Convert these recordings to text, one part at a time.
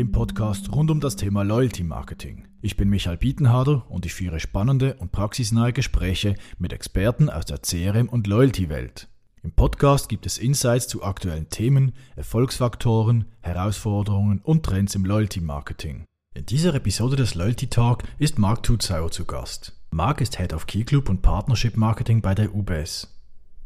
dem Podcast rund um das Thema Loyalty Marketing. Ich bin Michael Bietenharder und ich führe spannende und praxisnahe Gespräche mit Experten aus der CRM- und Loyalty-Welt. Im Podcast gibt es Insights zu aktuellen Themen, Erfolgsfaktoren, Herausforderungen und Trends im Loyalty Marketing. In dieser Episode des Loyalty Talk ist Marc Tutzauer zu Gast. Marc ist Head of Key Club und Partnership Marketing bei der UBS.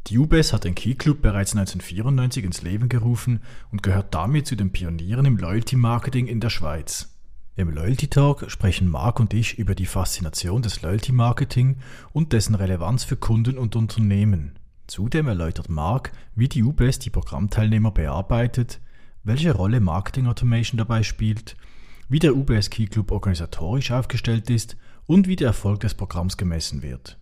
Die UBS hat den Key Club bereits 1994 ins Leben gerufen und gehört damit zu den Pionieren im Loyalty Marketing in der Schweiz. Im Loyalty Talk sprechen Marc und ich über die Faszination des Loyalty Marketing und dessen Relevanz für Kunden und Unternehmen. Zudem erläutert Marc, wie die UBS die Programmteilnehmer bearbeitet, welche Rolle Marketing Automation dabei spielt, wie der UBS Key Club organisatorisch aufgestellt ist und wie der Erfolg des Programms gemessen wird.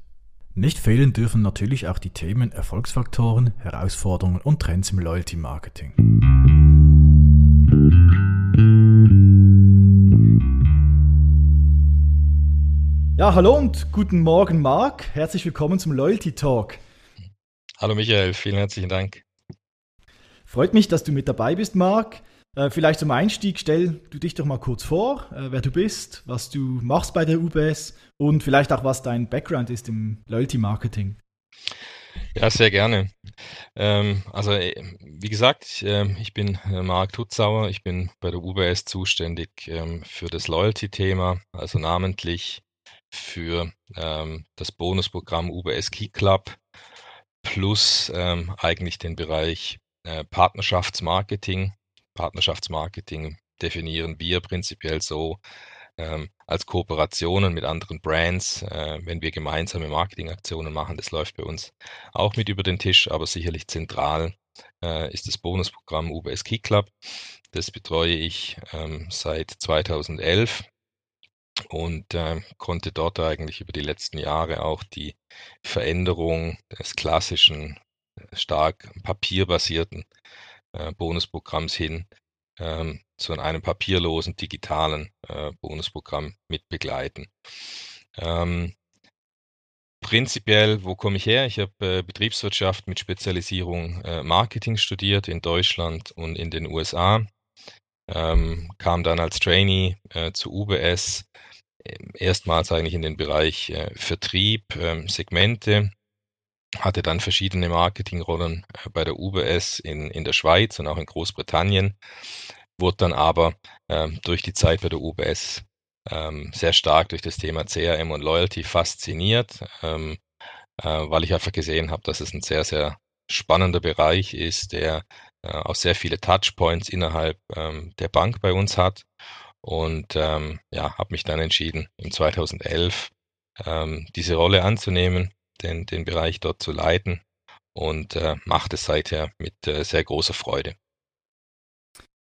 Nicht fehlen dürfen natürlich auch die Themen Erfolgsfaktoren, Herausforderungen und Trends im Loyalty Marketing. Ja, hallo und guten Morgen, Marc. Herzlich willkommen zum Loyalty Talk. Hallo Michael, vielen herzlichen Dank. Freut mich, dass du mit dabei bist, Marc. Äh, vielleicht zum Einstieg stell du dich doch mal kurz vor, äh, wer du bist, was du machst bei der UBS und vielleicht auch, was dein Background ist im Loyalty Marketing. Ja, sehr gerne. Ähm, also, äh, wie gesagt, ich bin äh, Marc Tutzauer. Ich bin bei der UBS zuständig ähm, für das Loyalty-Thema, also namentlich für ähm, das Bonusprogramm UBS Key Club plus ähm, eigentlich den Bereich Partnerschaftsmarketing Partnerschaftsmarketing definieren wir prinzipiell so ähm, als Kooperationen mit anderen Brands, äh, wenn wir gemeinsame Marketingaktionen machen. Das läuft bei uns auch mit über den Tisch, aber sicherlich zentral äh, ist das Bonusprogramm UBS Key Club. Das betreue ich ähm, seit 2011 und äh, konnte dort eigentlich über die letzten Jahre auch die Veränderung des klassischen, äh, stark papierbasierten Bonusprogramms hin ähm, zu einem papierlosen digitalen äh, Bonusprogramm mit begleiten. Ähm, prinzipiell, wo komme ich her? Ich habe äh, Betriebswirtschaft mit Spezialisierung äh, Marketing studiert in Deutschland und in den USA. Ähm, kam dann als Trainee äh, zu UBS, ähm, erstmals eigentlich in den Bereich äh, Vertrieb, ähm, Segmente, hatte dann verschiedene Marketingrollen äh, bei der UBS in, in der Schweiz und auch in Großbritannien, wurde dann aber ähm, durch die Zeit bei der UBS ähm, sehr stark durch das Thema CRM und Loyalty fasziniert, ähm, äh, weil ich einfach gesehen habe, dass es ein sehr, sehr spannender Bereich ist, der äh, auch sehr viele Touchpoints innerhalb ähm, der Bank bei uns hat. Und ähm, ja, habe mich dann entschieden, im 2011 ähm, diese Rolle anzunehmen den, den Bereich dort zu leiten und äh, macht es seither mit äh, sehr großer Freude.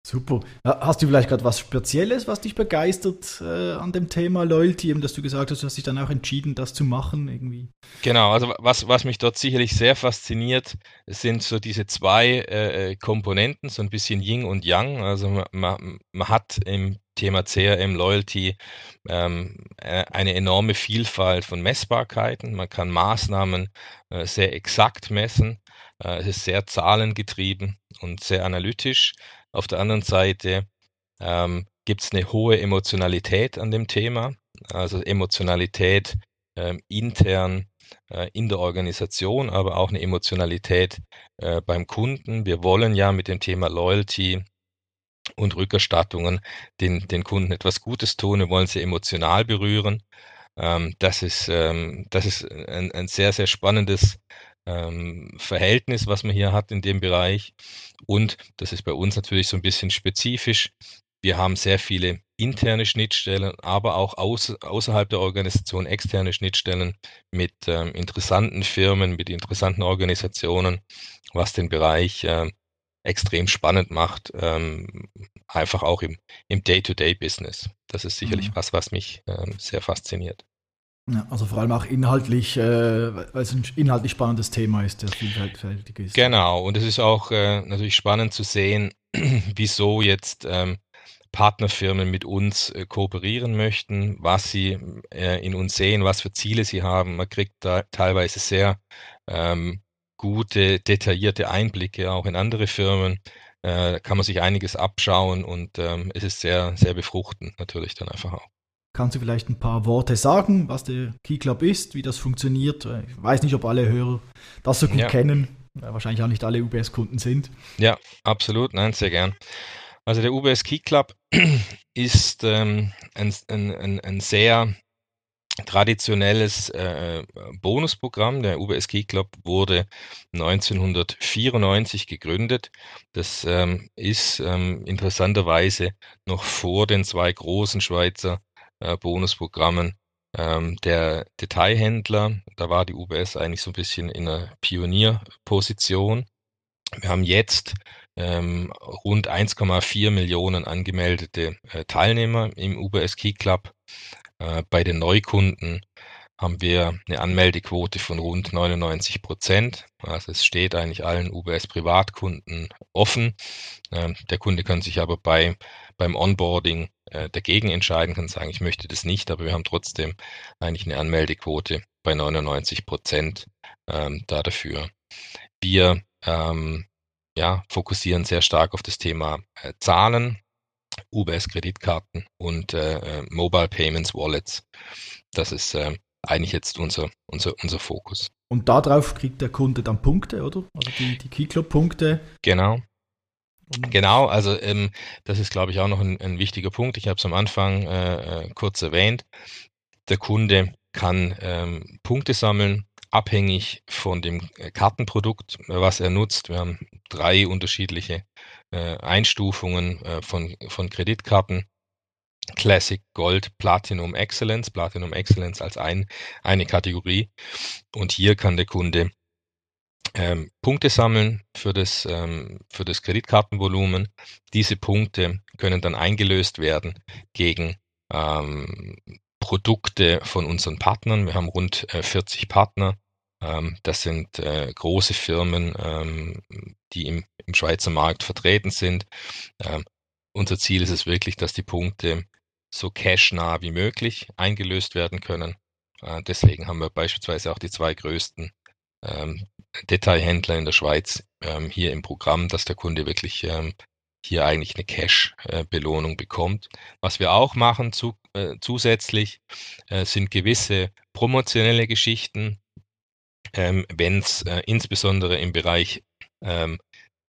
Super. Hast du vielleicht gerade was Spezielles, was dich begeistert äh, an dem Thema Loyalty, dass du gesagt hast, du hast dich dann auch entschieden, das zu machen irgendwie? Genau, also was, was mich dort sicherlich sehr fasziniert, sind so diese zwei äh, äh Komponenten, so ein bisschen Yin und Yang. Also man, man, man hat im Thema CRM Loyalty ähm, äh, eine enorme Vielfalt von Messbarkeiten. Man kann Maßnahmen äh, sehr exakt messen. Äh, es ist sehr zahlengetrieben und sehr analytisch. Auf der anderen Seite ähm, gibt es eine hohe Emotionalität an dem Thema, also Emotionalität ähm, intern äh, in der Organisation, aber auch eine Emotionalität äh, beim Kunden. Wir wollen ja mit dem Thema Loyalty und Rückerstattungen den, den Kunden etwas Gutes tun. Wir wollen sie emotional berühren. Ähm, das ist, ähm, das ist ein, ein sehr, sehr spannendes ähm, Verhältnis, was man hier hat in dem Bereich. Und das ist bei uns natürlich so ein bisschen spezifisch. Wir haben sehr viele interne Schnittstellen, aber auch außer, außerhalb der Organisation externe Schnittstellen mit ähm, interessanten Firmen, mit interessanten Organisationen, was den Bereich äh, extrem spannend macht, ähm, einfach auch im, im Day-to-Day-Business. Das ist sicherlich mhm. was, was mich ähm, sehr fasziniert. Ja, also vor allem auch inhaltlich, äh, weil es ein inhaltlich spannendes Thema ist, der vielfältig ist. Genau, und es ist auch äh, natürlich spannend zu sehen, wieso jetzt ähm, Partnerfirmen mit uns äh, kooperieren möchten, was sie äh, in uns sehen, was für Ziele sie haben. Man kriegt da teilweise sehr ähm, gute, detaillierte Einblicke auch in andere Firmen, äh, kann man sich einiges abschauen und ähm, es ist sehr, sehr befruchtend natürlich dann einfach auch. Kannst du vielleicht ein paar Worte sagen, was der Key Club ist, wie das funktioniert? Ich weiß nicht, ob alle Hörer das so gut ja. kennen. Wahrscheinlich auch nicht alle UBS-Kunden sind. Ja, absolut. Nein, sehr gern. Also der UBS Key Club ist ähm, ein, ein, ein, sehr traditionelles äh, Bonusprogramm. Der UBS Key Club wurde 1994 gegründet. Das ähm, ist ähm, interessanterweise noch vor den zwei großen Schweizer äh, Bonusprogrammen ähm, der Detailhändler. Da war die UBS eigentlich so ein bisschen in einer Pionierposition. Wir haben jetzt ähm, rund 1,4 Millionen angemeldete äh, Teilnehmer im UBS Key Club. Äh, bei den Neukunden haben wir eine Anmeldequote von rund 99 Prozent. Also es steht eigentlich allen UBS Privatkunden offen. Ähm, der Kunde kann sich aber bei, beim Onboarding äh, dagegen entscheiden, kann sagen, ich möchte das nicht, aber wir haben trotzdem eigentlich eine Anmeldequote bei 99 Prozent ähm, da dafür. Wir ähm, ja, fokussieren sehr stark auf das Thema äh, Zahlen, UBS-Kreditkarten und äh, äh, Mobile Payments Wallets. Das ist äh, eigentlich jetzt unser, unser, unser Fokus. Und darauf kriegt der Kunde dann Punkte, oder? Also die, die Keyclub-Punkte. Genau. Genau, also ähm, das ist, glaube ich, auch noch ein, ein wichtiger Punkt. Ich habe es am Anfang äh, äh, kurz erwähnt. Der Kunde kann ähm, Punkte sammeln, abhängig von dem äh, Kartenprodukt, was er nutzt. Wir haben drei unterschiedliche äh, Einstufungen äh, von, von Kreditkarten. Classic, Gold, Platinum, Excellence. Platinum Excellence als ein, eine Kategorie. Und hier kann der Kunde ähm, Punkte sammeln für das, ähm, für das Kreditkartenvolumen. Diese Punkte können dann eingelöst werden gegen ähm, Produkte von unseren Partnern. Wir haben rund äh, 40 Partner. Ähm, das sind äh, große Firmen, ähm, die im, im, Schweizer Markt vertreten sind. Ähm, unser Ziel ist es wirklich, dass die Punkte so cashnah wie möglich eingelöst werden können. Äh, deswegen haben wir beispielsweise auch die zwei größten ähm, Detailhändler in der Schweiz ähm, hier im Programm, dass der Kunde wirklich ähm, hier eigentlich eine Cash-Belohnung bekommt. Was wir auch machen zu, äh, zusätzlich äh, sind gewisse promotionelle Geschichten, ähm, wenn es äh, insbesondere im Bereich ähm,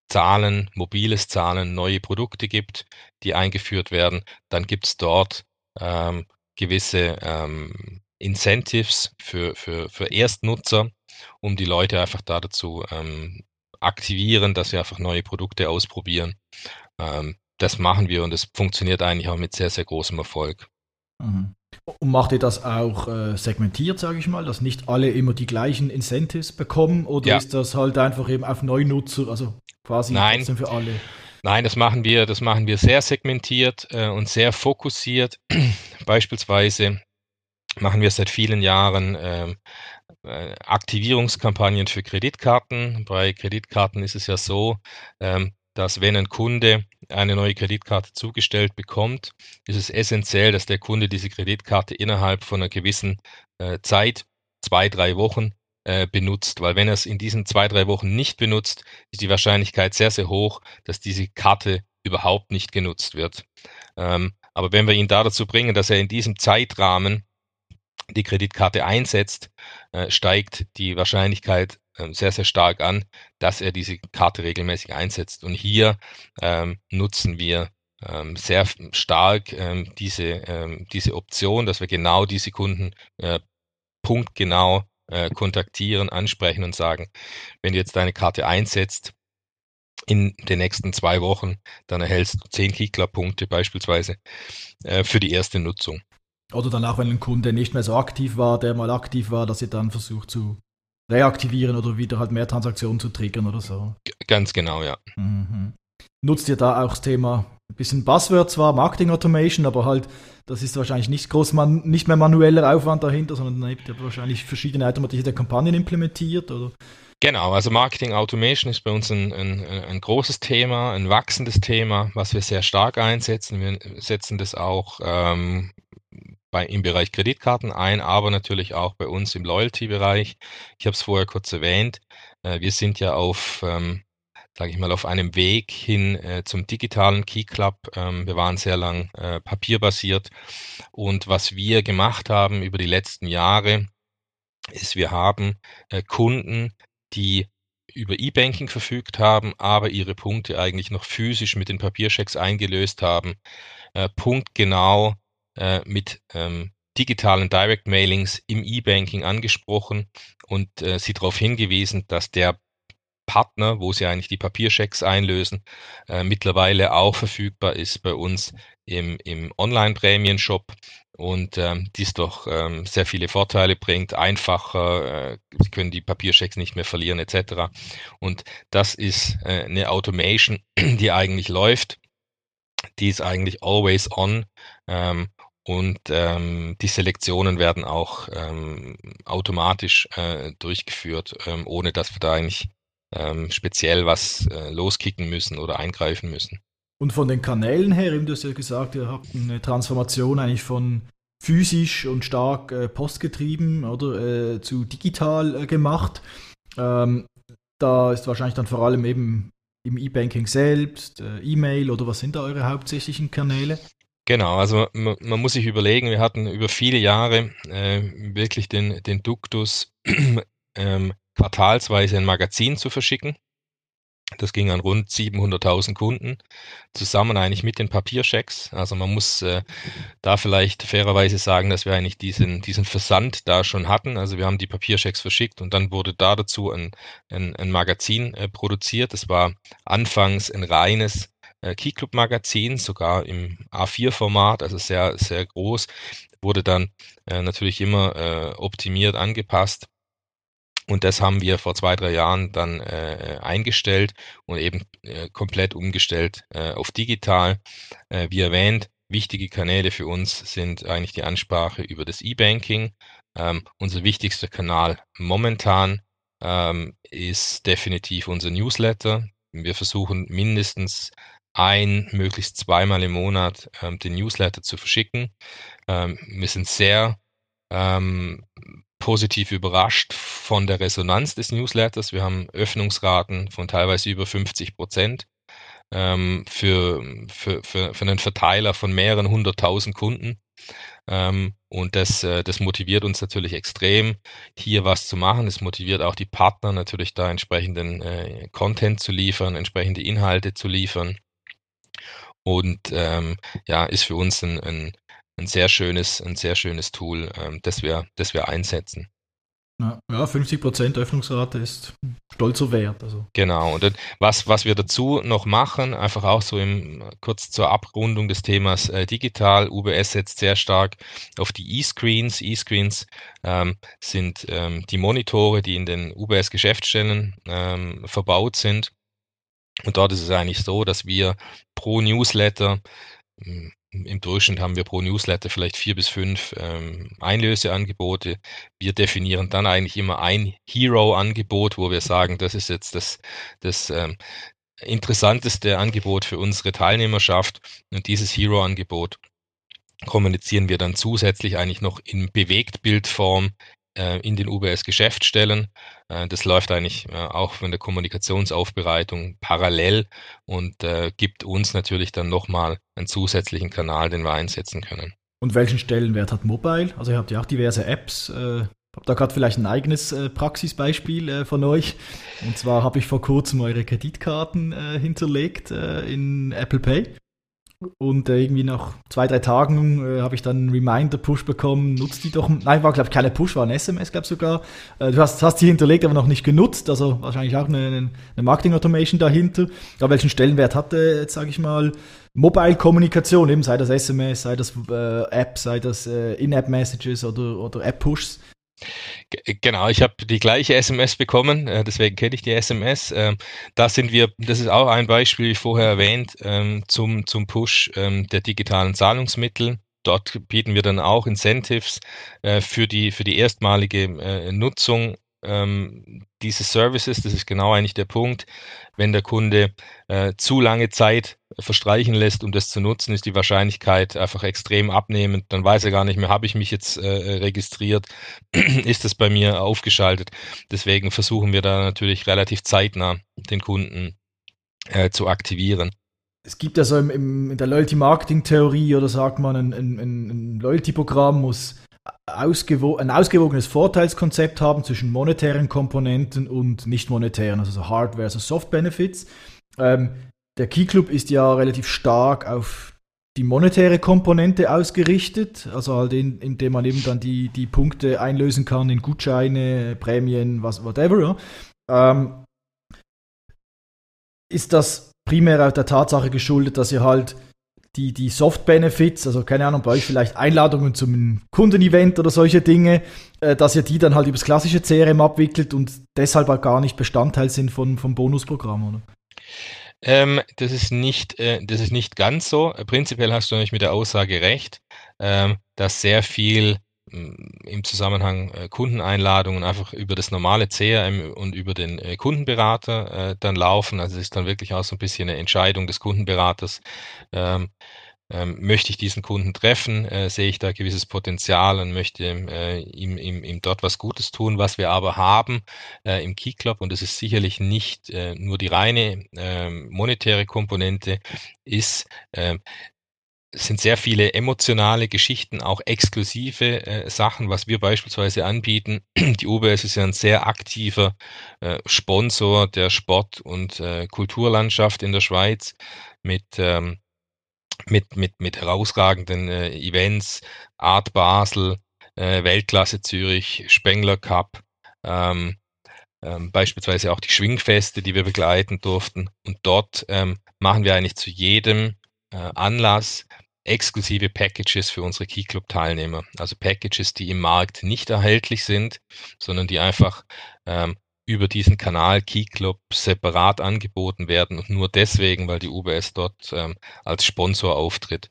Zahlen, mobiles Zahlen, neue Produkte gibt, die eingeführt werden, dann gibt es dort ähm, gewisse ähm, Incentives für, für, für Erstnutzer, um die Leute einfach da dazu ähm, aktivieren, dass sie einfach neue Produkte ausprobieren. Ähm, das machen wir und es funktioniert eigentlich auch mit sehr, sehr großem Erfolg. Mhm. Und macht ihr das auch äh, segmentiert, sage ich mal, dass nicht alle immer die gleichen Incentives bekommen oder ja. ist das halt einfach eben auf Neunutzer, also quasi Nein. für alle? Nein, das machen wir, das machen wir sehr segmentiert äh, und sehr fokussiert. Beispielsweise machen wir seit vielen Jahren ähm, äh, Aktivierungskampagnen für Kreditkarten. Bei Kreditkarten ist es ja so, ähm, dass wenn ein Kunde eine neue Kreditkarte zugestellt bekommt, ist es essentiell, dass der Kunde diese Kreditkarte innerhalb von einer gewissen äh, Zeit, zwei, drei Wochen, äh, benutzt. Weil wenn er es in diesen zwei, drei Wochen nicht benutzt, ist die Wahrscheinlichkeit sehr, sehr hoch, dass diese Karte überhaupt nicht genutzt wird. Ähm, aber wenn wir ihn da dazu bringen, dass er in diesem Zeitrahmen die Kreditkarte einsetzt, äh, steigt die Wahrscheinlichkeit sehr, sehr stark an, dass er diese Karte regelmäßig einsetzt. Und hier ähm, nutzen wir ähm, sehr stark ähm, diese, ähm, diese Option, dass wir genau diese Kunden äh, punktgenau äh, kontaktieren, ansprechen und sagen, wenn du jetzt deine Karte einsetzt, in den nächsten zwei Wochen, dann erhältst du zehn Kikler-Punkte beispielsweise äh, für die erste Nutzung. Oder dann auch, wenn ein Kunde nicht mehr so aktiv war, der mal aktiv war, dass ihr dann versucht zu reaktivieren oder wieder halt mehr Transaktionen zu triggern oder so. Ganz genau, ja. Mhm. Nutzt ihr da auch das Thema, ein bisschen Buzzword zwar, Marketing Automation, aber halt, das ist wahrscheinlich nicht groß, man, nicht mehr manueller Aufwand dahinter, sondern dann habt ihr wahrscheinlich verschiedene automatisierte Kampagnen implementiert oder? Genau, also Marketing Automation ist bei uns ein, ein, ein großes Thema, ein wachsendes Thema, was wir sehr stark einsetzen. Wir setzen das auch ähm, bei, im Bereich Kreditkarten ein, aber natürlich auch bei uns im Loyalty-Bereich. Ich habe es vorher kurz erwähnt. Äh, wir sind ja auf ähm, sage ich mal, auf einem Weg hin äh, zum digitalen Key Club. Ähm, wir waren sehr lang äh, papierbasiert und was wir gemacht haben über die letzten Jahre, ist, wir haben äh, Kunden, die über E-Banking verfügt haben, aber ihre Punkte eigentlich noch physisch mit den Papierchecks eingelöst haben, äh, punktgenau äh, mit ähm, digitalen Direct Mailings im E-Banking angesprochen und äh, sie darauf hingewiesen, dass der Partner, wo sie eigentlich die Papierchecks einlösen, äh, mittlerweile auch verfügbar ist bei uns im, im Online-Prämien-Shop und ähm, dies doch ähm, sehr viele Vorteile bringt, einfacher, äh, sie können die Papierchecks nicht mehr verlieren etc. Und das ist äh, eine Automation, die eigentlich läuft, die ist eigentlich always on ähm, und ähm, die Selektionen werden auch ähm, automatisch äh, durchgeführt, ähm, ohne dass wir da eigentlich ähm, speziell was äh, loskicken müssen oder eingreifen müssen. Und von den Kanälen her, eben du hast ja gesagt, ihr habt eine Transformation eigentlich von physisch und stark äh, postgetrieben oder äh, zu digital äh, gemacht. Ähm, da ist wahrscheinlich dann vor allem eben im E-Banking selbst, äh, E-Mail oder was sind da eure hauptsächlichen Kanäle? Genau, also man, man, muss sich überlegen, wir hatten über viele Jahre äh, wirklich den, den Duktus, ähm, quartalsweise ein Magazin zu verschicken. Das ging an rund 700.000 Kunden, zusammen eigentlich mit den Papierchecks. Also man muss äh, da vielleicht fairerweise sagen, dass wir eigentlich diesen, diesen Versand da schon hatten. Also wir haben die Papierchecks verschickt und dann wurde da dazu ein, ein, ein Magazin äh, produziert. Das war anfangs ein reines äh, Keyclub-Magazin, sogar im A4-Format, also sehr, sehr groß, wurde dann äh, natürlich immer äh, optimiert, angepasst und das haben wir vor zwei, drei Jahren dann äh, eingestellt und eben äh, komplett umgestellt äh, auf digital. Wie erwähnt, wichtige Kanäle für uns sind eigentlich die Ansprache über das E-Banking. Ähm, unser wichtigster Kanal momentan ähm, ist definitiv unser Newsletter. Wir versuchen mindestens ein, möglichst zweimal im Monat ähm, den Newsletter zu verschicken. Ähm, wir sind sehr ähm, positiv überrascht von der Resonanz des Newsletters. Wir haben Öffnungsraten von teilweise über 50 Prozent ähm, für, für, für, für einen Verteiler von mehreren hunderttausend Kunden. Ähm, und das, äh, das motiviert uns natürlich extrem, hier was zu machen. Es motiviert auch die Partner natürlich da entsprechenden äh, Content zu liefern, entsprechende Inhalte zu liefern. Und ähm, ja, ist für uns ein, ein, ein sehr schönes, ein sehr schönes Tool, ähm, das, wir, das wir einsetzen. Ja, 50% Öffnungsrate ist stolzer Wert. Also. Genau, und was, was wir dazu noch machen, einfach auch so im, kurz zur Abrundung des Themas äh, digital, UBS setzt sehr stark auf die E-Screens. E-Screens ähm, sind ähm, die Monitore, die in den UBS-Geschäftsstellen ähm, verbaut sind. Und dort ist es eigentlich so, dass wir pro Newsletter hm, im Durchschnitt haben wir pro Newsletter vielleicht vier bis fünf ähm, Einlöseangebote. Wir definieren dann eigentlich immer ein Hero-Angebot, wo wir sagen, das ist jetzt das, das ähm, interessanteste Angebot für unsere Teilnehmerschaft. Und dieses Hero-Angebot kommunizieren wir dann zusätzlich eigentlich noch in Bewegtbildform in den UBS-Geschäftsstellen. Äh, das läuft eigentlich äh, auch von der Kommunikationsaufbereitung parallel und gibt uns natürlich dann nochmal einen zusätzlichen Kanal, den wir einsetzen können. Und welchen Stellenwert hat Mobile? Also ihr habt ja auch diverse Apps. Äh, habt da gerade vielleicht ein eigenes äh, Praxisbeispiel äh, von euch. Und zwar habe ich vor kurzem eure Kreditkarten äh, hinterlegt in Apple Pay. Und äh, irgendwie nach zwei, drei Tagen äh, habe ich dann einen Reminder-Push bekommen, nutzt die doch. Nein, war, glaube ich, keine Push, war ein SMS, glaube ich sogar. Äh, du hast, hast die hinterlegt, aber noch nicht genutzt. Also wahrscheinlich auch eine, eine Marketing-Automation dahinter. Aber welchen Stellenwert hatte jetzt, sage ich mal, Mobile-Kommunikation, eben sei das SMS, sei das äh, App, sei das äh, In-App-Messages oder, oder App-Pushs? Genau, ich habe die gleiche SMS bekommen, äh, deswegen kenne ich die SMS. Ähm, da sind wir, das ist auch ein Beispiel, wie vorher erwähnt, ähm, zum, zum Push ähm, der digitalen Zahlungsmittel. Dort bieten wir dann auch Incentives äh, für, die, für die erstmalige äh, Nutzung ähm, diese Services, das ist genau eigentlich der Punkt, wenn der Kunde äh, zu lange Zeit verstreichen lässt, um das zu nutzen, ist die Wahrscheinlichkeit einfach extrem abnehmend. Dann weiß er gar nicht mehr, habe ich mich jetzt äh, registriert, ist das bei mir aufgeschaltet. Deswegen versuchen wir da natürlich relativ zeitnah den Kunden äh, zu aktivieren. Es gibt ja so im, im, in der Loyalty-Marketing-Theorie oder sagt man, ein, ein, ein Loyalty-Programm muss ein ausgewogenes Vorteilskonzept haben zwischen monetären Komponenten und nicht monetären, also so Hard versus Soft Benefits. Ähm, der Key Club ist ja relativ stark auf die monetäre Komponente ausgerichtet, also halt in, indem man eben dann die, die Punkte einlösen kann in Gutscheine, Prämien, was, whatever. Ähm, ist das primär der Tatsache geschuldet, dass ihr halt die, die Soft-Benefits, also keine Ahnung, bei euch vielleicht Einladungen zum Kundenevent oder solche Dinge, äh, dass ihr die dann halt übers klassische CRM abwickelt und deshalb halt gar nicht Bestandteil sind von, vom Bonusprogramm, oder? Ähm, das, ist nicht, äh, das ist nicht ganz so. Prinzipiell hast du natürlich mit der Aussage recht, ähm, dass sehr viel im Zusammenhang äh, Kundeneinladungen einfach über das normale CRM und über den äh, Kundenberater äh, dann laufen. Also es ist dann wirklich auch so ein bisschen eine Entscheidung des Kundenberaters, ähm, ähm, möchte ich diesen Kunden treffen, äh, sehe ich da gewisses Potenzial und möchte äh, ihm, ihm, ihm dort was Gutes tun. Was wir aber haben äh, im Key Club, und das ist sicherlich nicht äh, nur die reine ähm, monetäre Komponente, ist, ähm, es sind sehr viele emotionale Geschichten, auch exklusive äh, Sachen, was wir beispielsweise anbieten. Die UBS ist ja ein sehr aktiver äh, Sponsor der Sport- und äh, Kulturlandschaft in der Schweiz mit ähm, mit, mit, mit herausragenden äh, Events, Art Basel, äh, Weltklasse Zürich, Spengler Cup, ähm, ähm, beispielsweise auch die Schwingfeste, die wir begleiten durften. Und dort ähm, machen wir eigentlich zu jedem äh, Anlass exklusive Packages für unsere Key Club Teilnehmer. Also Packages, die im Markt nicht erhältlich sind, sondern die einfach ähm, über diesen Kanal Key Club separat angeboten werden und nur deswegen, weil die UBS dort ähm, als Sponsor auftritt.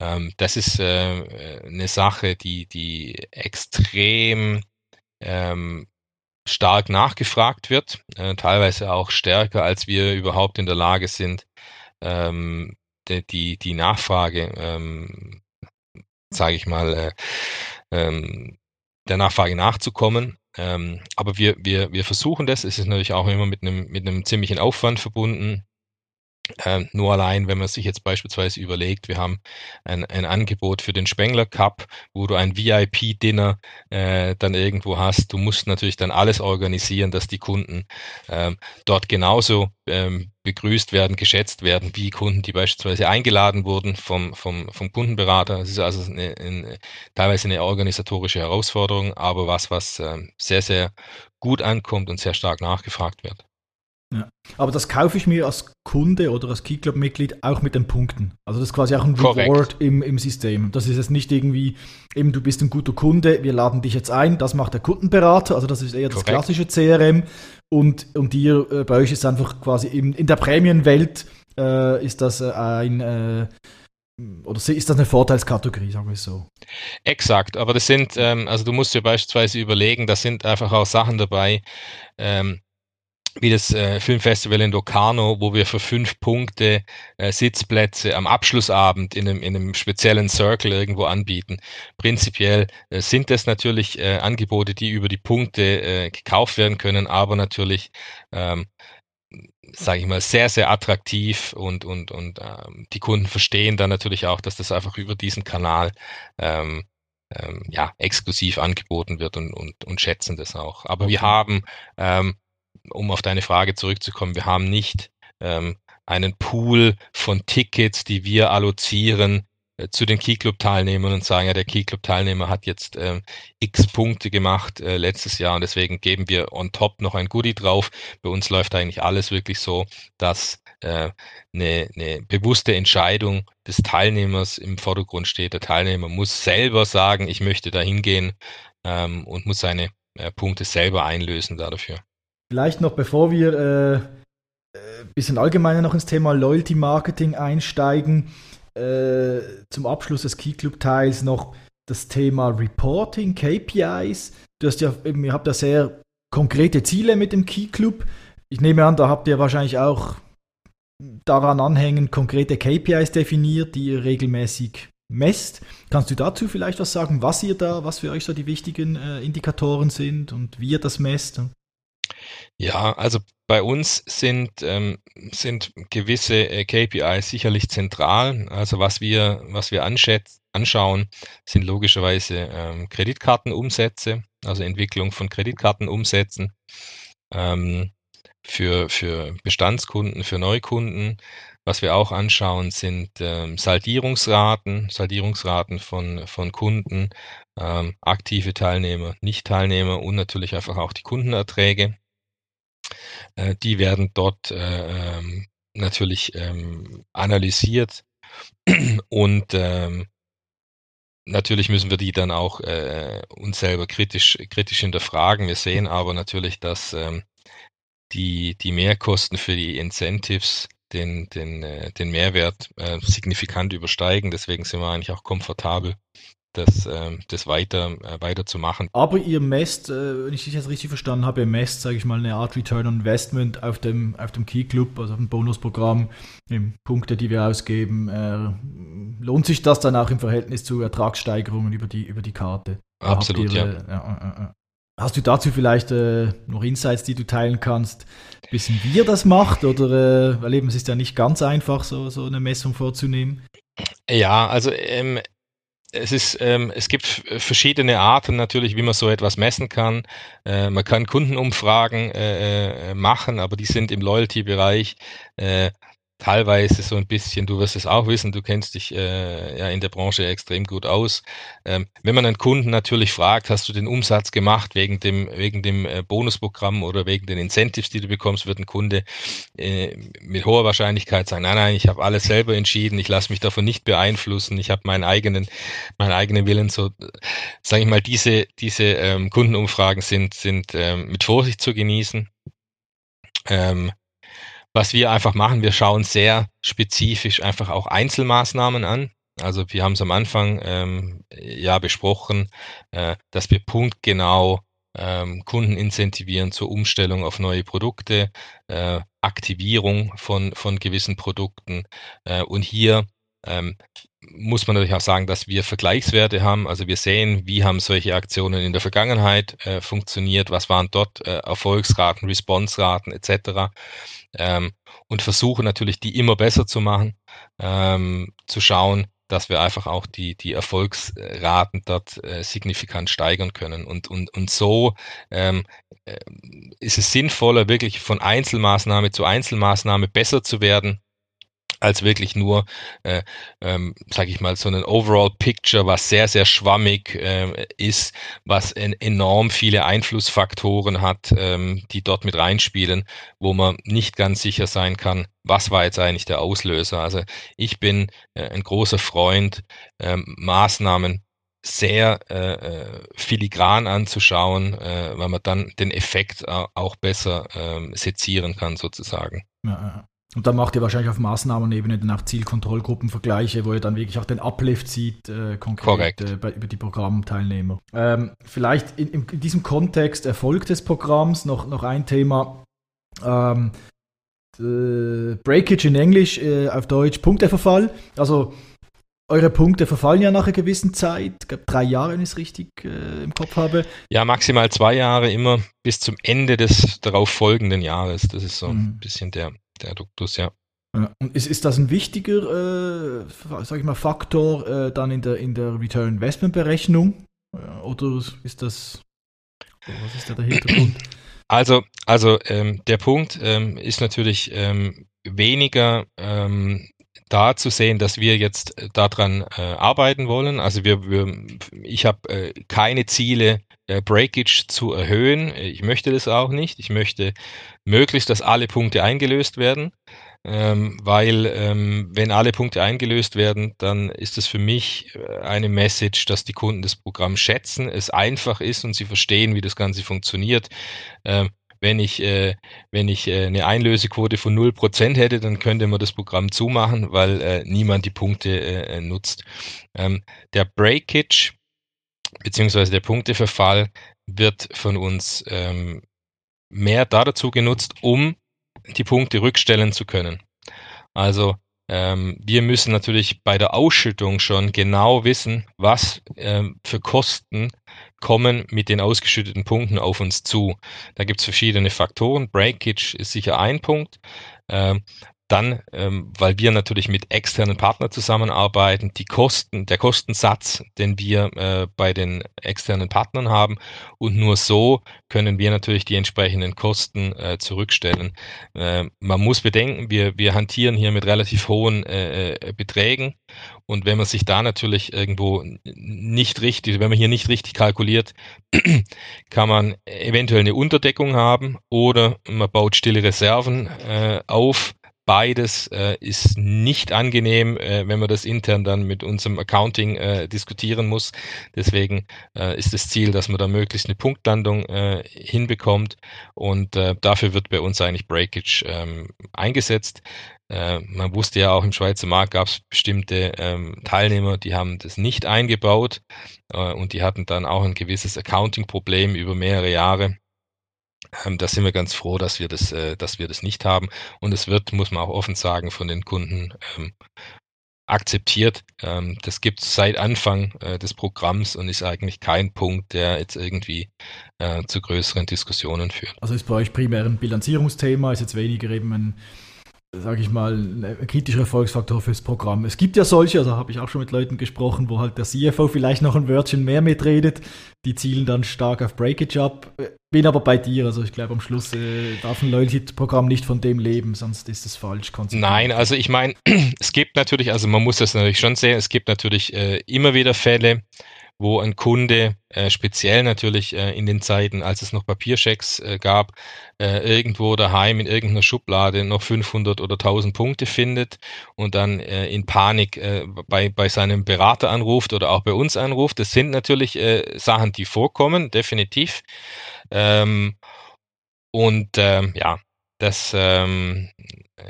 Ähm, das ist äh, eine Sache, die, die extrem ähm, stark nachgefragt wird, äh, teilweise auch stärker, als wir überhaupt in der Lage sind, ähm, die, die, die Nachfrage, ähm, sage ich mal, äh, ähm, der Nachfrage nachzukommen. Ähm, aber wir, wir, wir versuchen das. Es ist natürlich auch immer mit einem, mit einem ziemlichen Aufwand verbunden. Ähm, nur allein, wenn man sich jetzt beispielsweise überlegt, wir haben ein, ein Angebot für den Spengler Cup, wo du ein VIP-Dinner äh, dann irgendwo hast. Du musst natürlich dann alles organisieren, dass die Kunden ähm, dort genauso ähm, begrüßt werden, geschätzt werden, wie Kunden, die beispielsweise eingeladen wurden vom, vom, vom Kundenberater. Das ist also eine, eine, teilweise eine organisatorische Herausforderung, aber was, was ähm, sehr, sehr gut ankommt und sehr stark nachgefragt wird. Ja. Aber das kaufe ich mir als Kunde oder als Key Club Mitglied auch mit den Punkten. Also das ist quasi auch ein Korrekt. Reward im, im System. Das ist jetzt nicht irgendwie, eben du bist ein guter Kunde, wir laden dich jetzt ein, das macht der Kundenberater, also das ist eher das klassische CRM und, und dir, äh, bei euch ist einfach quasi in, in der Prämienwelt äh, ist das äh, ein äh, oder ist das eine Vorteilskategorie, sagen wir es so? Exakt, aber das sind, ähm, also du musst dir beispielsweise überlegen, da sind einfach auch Sachen dabei, ähm, wie das äh, Filmfestival in Locarno, wo wir für fünf Punkte äh, Sitzplätze am Abschlussabend in einem, in einem speziellen Circle irgendwo anbieten. Prinzipiell äh, sind das natürlich äh, Angebote, die über die Punkte äh, gekauft werden können, aber natürlich ähm, sage ich mal, sehr, sehr attraktiv und, und, und ähm, die Kunden verstehen dann natürlich auch, dass das einfach über diesen Kanal ähm, ähm, ja, exklusiv angeboten wird und, und, und schätzen das auch. Aber okay. wir haben ähm, um auf deine Frage zurückzukommen, wir haben nicht ähm, einen Pool von Tickets, die wir allozieren äh, zu den Key Club Teilnehmern und sagen, ja, der Key Club Teilnehmer hat jetzt ähm, x Punkte gemacht äh, letztes Jahr und deswegen geben wir on top noch ein Goodie drauf. Bei uns läuft eigentlich alles wirklich so, dass äh, eine, eine bewusste Entscheidung des Teilnehmers im Vordergrund steht. Der Teilnehmer muss selber sagen, ich möchte da hingehen ähm, und muss seine äh, Punkte selber einlösen dafür. Vielleicht noch, bevor wir äh, ein äh, bisschen allgemeiner noch ins Thema Loyalty Marketing einsteigen, äh, zum Abschluss des Key Club Teils noch das Thema Reporting, KPIs. Du hast ja, ihr habt ja sehr konkrete Ziele mit dem Key Club. Ich nehme an, da habt ihr wahrscheinlich auch daran anhängen konkrete KPIs definiert, die ihr regelmäßig messt. Kannst du dazu vielleicht was sagen, was ihr da, was für euch so die wichtigen äh, Indikatoren sind und wie ihr das messt? Ja, also bei uns sind, ähm, sind gewisse äh, KPIs sicherlich zentral. Also was wir, was wir anschauen, sind logischerweise ähm, Kreditkartenumsätze, also Entwicklung von Kreditkartenumsätzen ähm, für, für Bestandskunden, für Neukunden. Was wir auch anschauen, sind ähm, Saldierungsraten, Saldierungsraten von, von Kunden, ähm, aktive Teilnehmer, Nicht-Teilnehmer und natürlich einfach auch die Kundenerträge. Äh, die werden dort äh, ähm, natürlich ähm, analysiert und ähm, natürlich müssen wir die dann auch äh, uns selber kritisch, kritisch hinterfragen. Wir sehen aber natürlich, dass ähm, die, die Mehrkosten für die Incentives den, den, äh, den Mehrwert äh, signifikant übersteigen. Deswegen sind wir eigentlich auch komfortabel, das, äh, das weiter, äh, weiter zu machen. Aber ihr messt, äh, wenn ich das jetzt richtig verstanden habe, ihr messt, sage ich mal, eine Art Return on Investment auf dem, auf dem Key Club, also auf dem Bonusprogramm, im Punkte, die wir ausgeben. Äh, lohnt sich das dann auch im Verhältnis zu Ertragssteigerungen über die, über die Karte? Absolut, ihr, ja. ja Hast du dazu vielleicht äh, noch Insights, die du teilen kannst, wissen, wie ihr das macht? Oder äh, weil eben es ist ja nicht ganz einfach, so, so eine Messung vorzunehmen. Ja, also ähm, es ist, ähm, es gibt verschiedene Arten natürlich, wie man so etwas messen kann. Äh, man kann Kundenumfragen äh, äh machen, aber die sind im Loyalty-Bereich äh, teilweise so ein bisschen, du wirst es auch wissen, du kennst dich äh, ja in der Branche extrem gut aus. Ähm, wenn man einen Kunden natürlich fragt, hast du den Umsatz gemacht wegen dem, wegen dem äh, Bonusprogramm oder wegen den Incentives, die du bekommst, wird ein Kunde äh, mit hoher Wahrscheinlichkeit sagen, nein, nein, ich habe alles selber entschieden, ich lasse mich davon nicht beeinflussen, ich habe meinen eigenen, meinen eigenen Willen. So, sage ich mal, diese, diese ähm, Kundenumfragen sind, sind ähm, mit Vorsicht zu genießen. Ähm, was wir einfach machen, wir schauen sehr spezifisch einfach auch Einzelmaßnahmen an. Also wir haben es am Anfang ähm, ja besprochen, äh, dass wir punktgenau ähm, Kunden incentivieren zur Umstellung auf neue Produkte, äh, Aktivierung von, von gewissen Produkten. Äh, und hier ähm, muss man natürlich auch sagen, dass wir Vergleichswerte haben. Also wir sehen, wie haben solche Aktionen in der Vergangenheit äh, funktioniert, was waren dort äh, Erfolgsraten, Response-Raten etc. Ähm, und versuchen natürlich, die immer besser zu machen, ähm, zu schauen, dass wir einfach auch die, die Erfolgsraten dort äh, signifikant steigern können. Und, und, und so ähm, äh, ist es sinnvoller, wirklich von Einzelmaßnahme zu Einzelmaßnahme besser zu werden als wirklich nur, äh, ähm, sage ich mal, so ein Overall Picture, was sehr, sehr schwammig äh, ist, was en enorm viele Einflussfaktoren hat, ähm, die dort mit reinspielen, wo man nicht ganz sicher sein kann, was war jetzt eigentlich der Auslöser. Also ich bin äh, ein großer Freund, äh, Maßnahmen sehr äh, äh, filigran anzuschauen, äh, weil man dann den Effekt auch besser äh, sezieren kann sozusagen. Ja, ja. Und dann macht ihr wahrscheinlich auf Maßnahmenebene dann auch Zielkontrollgruppenvergleiche, wo ihr dann wirklich auch den Uplift sieht, äh, konkret äh, bei, über die Programmteilnehmer. Ähm, vielleicht in, in, diesem Kontext Erfolg des Programms noch, noch ein Thema. Ähm, äh, Breakage in Englisch, äh, auf Deutsch Punkteverfall. Also eure Punkte verfallen ja nach einer gewissen Zeit. Ich glaube, drei Jahre, wenn ich es richtig äh, im Kopf habe. Ja, maximal zwei Jahre, immer bis zum Ende des darauf folgenden Jahres. Das ist so mhm. ein bisschen der, der Duktus, ja. Und ist, ist das ein wichtiger, äh, sag ich mal, Faktor äh, dann in der, in der Return Investment Berechnung? Oder ist das, was ist da der Hintergrund? Also, also ähm, der Punkt ähm, ist natürlich ähm, weniger ähm, da zu sehen, dass wir jetzt äh, daran äh, arbeiten wollen. Also wir, wir ich habe äh, keine Ziele, äh, Breakage zu erhöhen. Ich möchte das auch nicht. Ich möchte möglichst, dass alle Punkte eingelöst werden, ähm, weil ähm, wenn alle Punkte eingelöst werden, dann ist es für mich äh, eine Message, dass die Kunden das Programm schätzen, es einfach ist und sie verstehen, wie das Ganze funktioniert. Ähm, wenn ich, äh, wenn ich äh, eine Einlösequote von 0% hätte, dann könnte man das Programm zumachen, weil äh, niemand die Punkte äh, nutzt. Der Breakage beziehungsweise der Punkteverfall wird von uns ähm, mehr dazu genutzt, um die Punkte rückstellen zu können. Also ähm, wir müssen natürlich bei der Ausschüttung schon genau wissen, was ähm, für Kosten kommen mit den ausgeschütteten Punkten auf uns zu. Da gibt es verschiedene Faktoren. Breakage ist sicher ein Punkt. Ähm, dann, ähm, weil wir natürlich mit externen Partnern zusammenarbeiten, die Kosten, der Kostensatz, den wir äh, bei den externen Partnern haben. Und nur so können wir natürlich die entsprechenden Kosten äh, zurückstellen. Äh, man muss bedenken, wir, wir hantieren hier mit relativ hohen äh, äh, Beträgen. Und wenn man sich da natürlich irgendwo nicht richtig, wenn man hier nicht richtig kalkuliert, kann man eventuell eine Unterdeckung haben oder man baut stille Reserven äh, auf Beides äh, ist nicht angenehm, äh, wenn man das intern dann mit unserem Accounting äh, diskutieren muss. Deswegen äh, ist das Ziel, dass man da möglichst eine Punktlandung äh, hinbekommt und äh, dafür wird bei uns eigentlich Breakage ähm, eingesetzt. Man wusste ja auch im Schweizer Markt gab es bestimmte ähm, Teilnehmer, die haben das nicht eingebaut und die hatten dann auch ein gewisses Accounting-Problem über mehrere Jahre. Ähm, da sind wir ganz froh, dass wir das, äh, dass wir das nicht haben. Und es wird, muss man auch offen sagen, von den Kunden ähm, akzeptiert. Ähm, das gibt es seit Anfang äh, des Programms und ist eigentlich kein Punkt, der jetzt irgendwie äh, zu größeren Diskussionen führt. Also ist bei euch primär ein Bilanzierungsthema, ist jetzt weniger eben ein sage ich mal, ein kritischer Erfolgsfaktor fürs Programm. Es gibt ja solche, also habe ich auch schon mit Leuten gesprochen, wo halt der CFO vielleicht noch ein Wörtchen mehr mitredet. Die zielen dann stark auf Breakage ab. Bin aber bei dir, also ich glaube am Schluss äh, darf ein Loyalty-Programm nicht von dem leben, sonst ist es falsch. Nein, also ich meine, es gibt natürlich, also man muss das natürlich schon sehen, es gibt natürlich äh, immer wieder Fälle, wo ein Kunde äh, speziell natürlich äh, in den Zeiten, als es noch Papierchecks äh, gab, äh, irgendwo daheim in irgendeiner Schublade noch 500 oder 1000 Punkte findet und dann äh, in Panik äh, bei, bei seinem Berater anruft oder auch bei uns anruft. Das sind natürlich äh, Sachen, die vorkommen, definitiv. Ähm, und ähm, ja, das ähm,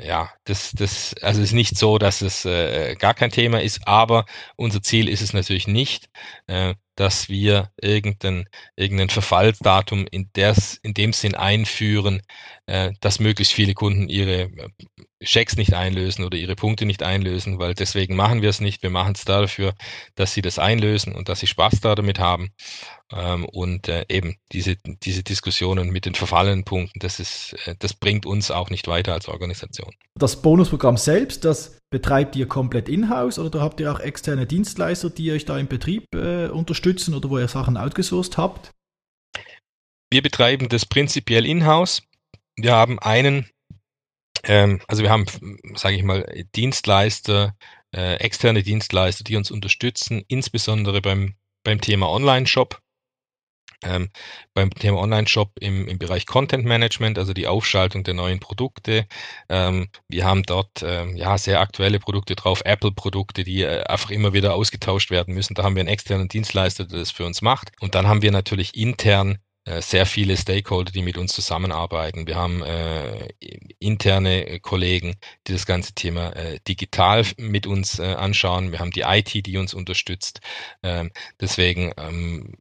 ja, das, das, also ist nicht so, dass es äh, gar kein Thema ist, aber unser Ziel ist es natürlich nicht, äh, dass wir irgendein, irgendein Verfallsdatum in, des, in dem Sinn einführen, äh, dass möglichst viele Kunden ihre äh, Schecks nicht einlösen oder ihre Punkte nicht einlösen, weil deswegen machen wir es nicht. Wir machen es dafür, dass sie das einlösen und dass sie Spaß da damit haben. Ähm, und äh, eben diese, diese Diskussionen mit den verfallenen Punkten, das ist, äh, das bringt uns auch nicht weiter als Organisation. Das Bonusprogramm selbst, das betreibt ihr komplett in-house oder habt ihr auch externe Dienstleister, die euch da im Betrieb äh, unterstützen oder wo ihr Sachen outgesourced habt? Wir betreiben das prinzipiell in-house. Wir haben einen, ähm, also wir haben, sage ich mal, Dienstleister, äh, externe Dienstleister, die uns unterstützen, insbesondere beim, beim Thema Online-Shop. Ähm, beim Thema Online-Shop im, im Bereich Content Management, also die Aufschaltung der neuen Produkte. Ähm, wir haben dort ähm, ja sehr aktuelle Produkte drauf, Apple-Produkte, die äh, einfach immer wieder ausgetauscht werden müssen. Da haben wir einen externen Dienstleister, der das für uns macht. Und dann haben wir natürlich intern sehr viele Stakeholder, die mit uns zusammenarbeiten. Wir haben äh, interne Kollegen, die das ganze Thema äh, digital mit uns äh, anschauen. Wir haben die IT, die uns unterstützt. Ähm, deswegen ähm,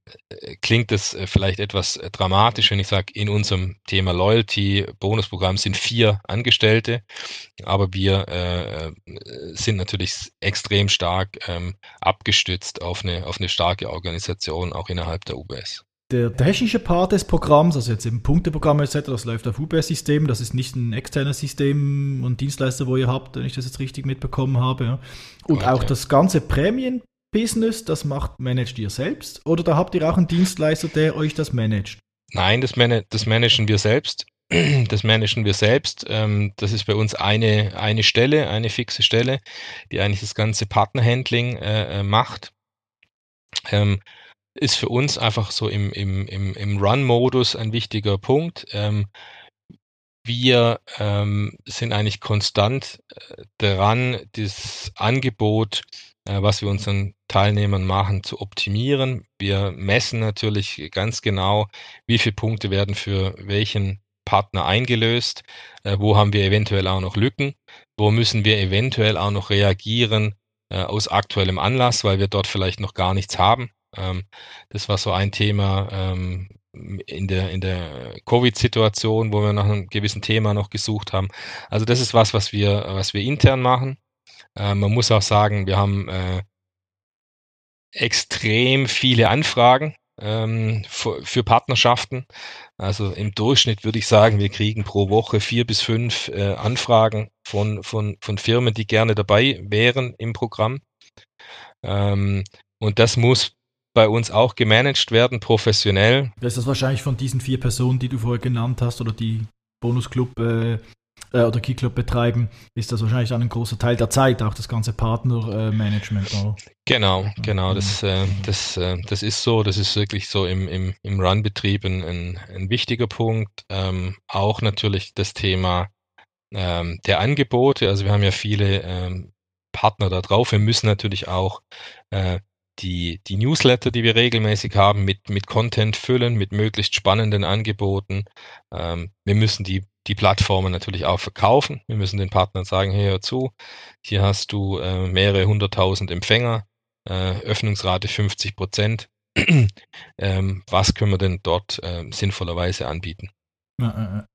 klingt es äh, vielleicht etwas dramatisch, wenn ich sage, in unserem Thema Loyalty Bonusprogramm sind vier Angestellte, aber wir äh, sind natürlich extrem stark ähm, abgestützt auf eine, auf eine starke Organisation auch innerhalb der UBS. Der technische Part des Programms, also jetzt im Punkteprogramm etc., das läuft auf UBS-System, das ist nicht ein externes System und Dienstleister, wo ihr habt, wenn ich das jetzt richtig mitbekommen habe. Und okay. auch das ganze Prämien-Business, das macht, managt ihr selbst? Oder da habt ihr auch einen Dienstleister, der euch das managt? Nein, das, man das managen wir selbst. Das managen wir selbst. Ähm, das ist bei uns eine, eine Stelle, eine fixe Stelle, die eigentlich das ganze Partnerhandling äh, äh macht. Ist für uns einfach so im, im, im, im Run-Modus ein wichtiger Punkt. Ähm, wir ähm, sind eigentlich konstant äh, daran, das Angebot, äh, was wir unseren Teilnehmern machen, zu optimieren. Wir messen natürlich ganz genau, wie viele Punkte werden für welchen Partner eingelöst, äh, wo haben wir eventuell auch noch Lücken, wo müssen wir eventuell auch noch reagieren äh, aus aktuellem Anlass, weil wir dort vielleicht noch gar nichts haben. Ähm, das war so ein Thema ähm, in der, in der Covid-Situation, wo wir nach einem gewissen Thema noch gesucht haben. Also das ist was, was wir, was wir intern machen. Äh, man muss auch sagen, wir haben äh, extrem viele Anfragen ähm, für, Partnerschaften. Also im Durchschnitt würde ich sagen, wir kriegen pro Woche vier bis fünf äh, Anfragen von, von, von Firmen, die gerne dabei wären im Programm. Und das muss bei uns auch gemanagt werden, professionell. Das ist das wahrscheinlich von diesen vier Personen, die du vorher genannt hast, oder die Bonusclub äh, äh, oder Keyclub betreiben, ist das wahrscheinlich dann ein großer Teil der Zeit, auch das ganze Partnermanagement. Äh, genau, genau, das, äh, das, äh, das ist so, das ist wirklich so im, im, im Run-Betrieb ein, ein, ein, wichtiger Punkt. Ähm, auch natürlich das Thema ähm, der Angebote, also wir haben ja viele ähm, Partner da drauf. Wir müssen natürlich auch äh, die, die Newsletter, die wir regelmäßig haben, mit, mit Content füllen, mit möglichst spannenden Angeboten. Ähm, wir müssen die, die Plattformen natürlich auch verkaufen. Wir müssen den Partnern sagen, hey, hör zu, hier hast du äh, mehrere hunderttausend Empfänger, äh, Öffnungsrate 50 Prozent. ähm, was können wir denn dort äh, sinnvollerweise anbieten? Ja,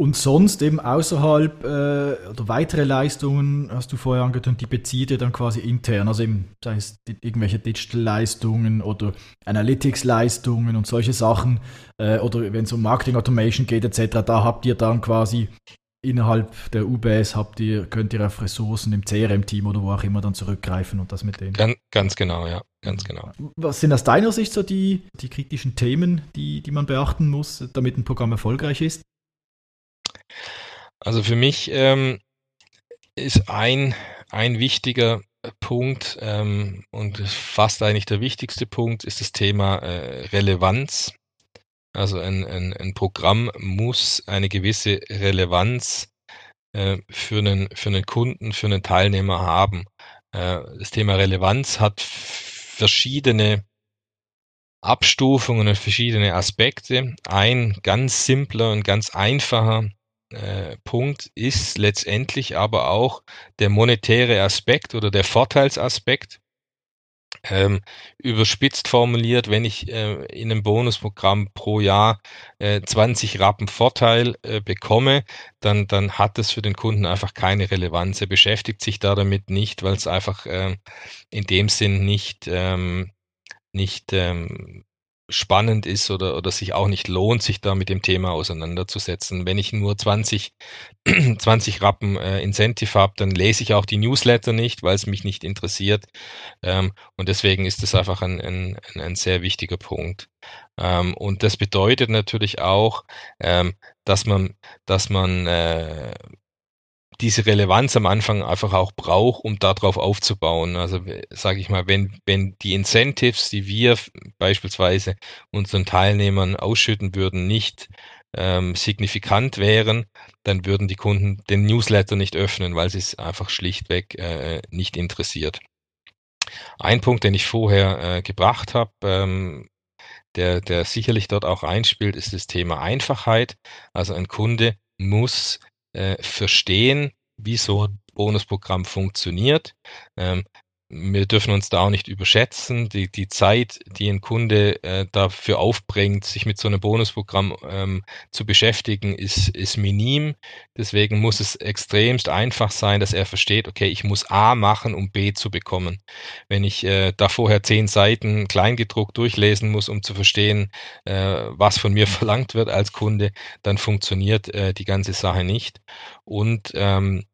und sonst eben außerhalb äh, oder weitere Leistungen, hast du vorher angetönt, die bezieht ihr dann quasi intern, also eben, sei es irgendwelche Digital-Leistungen oder Analytics-Leistungen und solche Sachen, äh, oder wenn es um Marketing Automation geht etc., da habt ihr dann quasi innerhalb der UBS habt ihr, könnt ihr auf Ressourcen im CRM-Team oder wo auch immer dann zurückgreifen und das mit denen. Ganz, ganz genau, ja, ganz genau. Was sind aus deiner Sicht so die, die kritischen Themen, die, die man beachten muss, damit ein Programm erfolgreich ist? Also für mich ähm, ist ein, ein wichtiger Punkt ähm, und fast eigentlich der wichtigste Punkt ist das Thema äh, Relevanz. Also ein, ein, ein Programm muss eine gewisse Relevanz äh, für, einen, für einen Kunden, für einen Teilnehmer haben. Äh, das Thema Relevanz hat verschiedene Abstufungen und verschiedene Aspekte. Ein ganz simpler und ganz einfacher äh, Punkt ist letztendlich aber auch der monetäre Aspekt oder der Vorteilsaspekt. Ähm, überspitzt formuliert, wenn ich äh, in einem Bonusprogramm pro Jahr äh, 20 Rappen Vorteil äh, bekomme, dann, dann hat das für den Kunden einfach keine Relevanz. Er beschäftigt sich da damit nicht, weil es einfach ähm, in dem Sinn nicht, ähm, nicht ähm, spannend ist oder, oder sich auch nicht lohnt, sich da mit dem Thema auseinanderzusetzen. Wenn ich nur 20, 20 Rappen äh, Incentive habe, dann lese ich auch die Newsletter nicht, weil es mich nicht interessiert. Ähm, und deswegen ist das einfach ein, ein, ein sehr wichtiger Punkt. Ähm, und das bedeutet natürlich auch, ähm, dass man, dass man äh, diese Relevanz am Anfang einfach auch braucht, um darauf aufzubauen. Also sage ich mal, wenn, wenn die Incentives, die wir beispielsweise unseren Teilnehmern ausschütten würden, nicht ähm, signifikant wären, dann würden die Kunden den Newsletter nicht öffnen, weil sie es einfach schlichtweg äh, nicht interessiert. Ein Punkt, den ich vorher äh, gebracht habe, ähm, der, der sicherlich dort auch einspielt, ist das Thema Einfachheit. Also ein Kunde muss äh, verstehen, wie so ein Bonusprogramm funktioniert. Ähm, wir dürfen uns da auch nicht überschätzen. Die, die Zeit, die ein Kunde äh, dafür aufbringt, sich mit so einem Bonusprogramm ähm, zu beschäftigen, ist, ist minim. Deswegen muss es extremst einfach sein, dass er versteht, okay, ich muss A machen, um B zu bekommen. Wenn ich äh, da vorher zehn Seiten kleingedruckt durchlesen muss, um zu verstehen, äh, was von mir verlangt wird als Kunde, dann funktioniert äh, die ganze Sache nicht. Und ähm,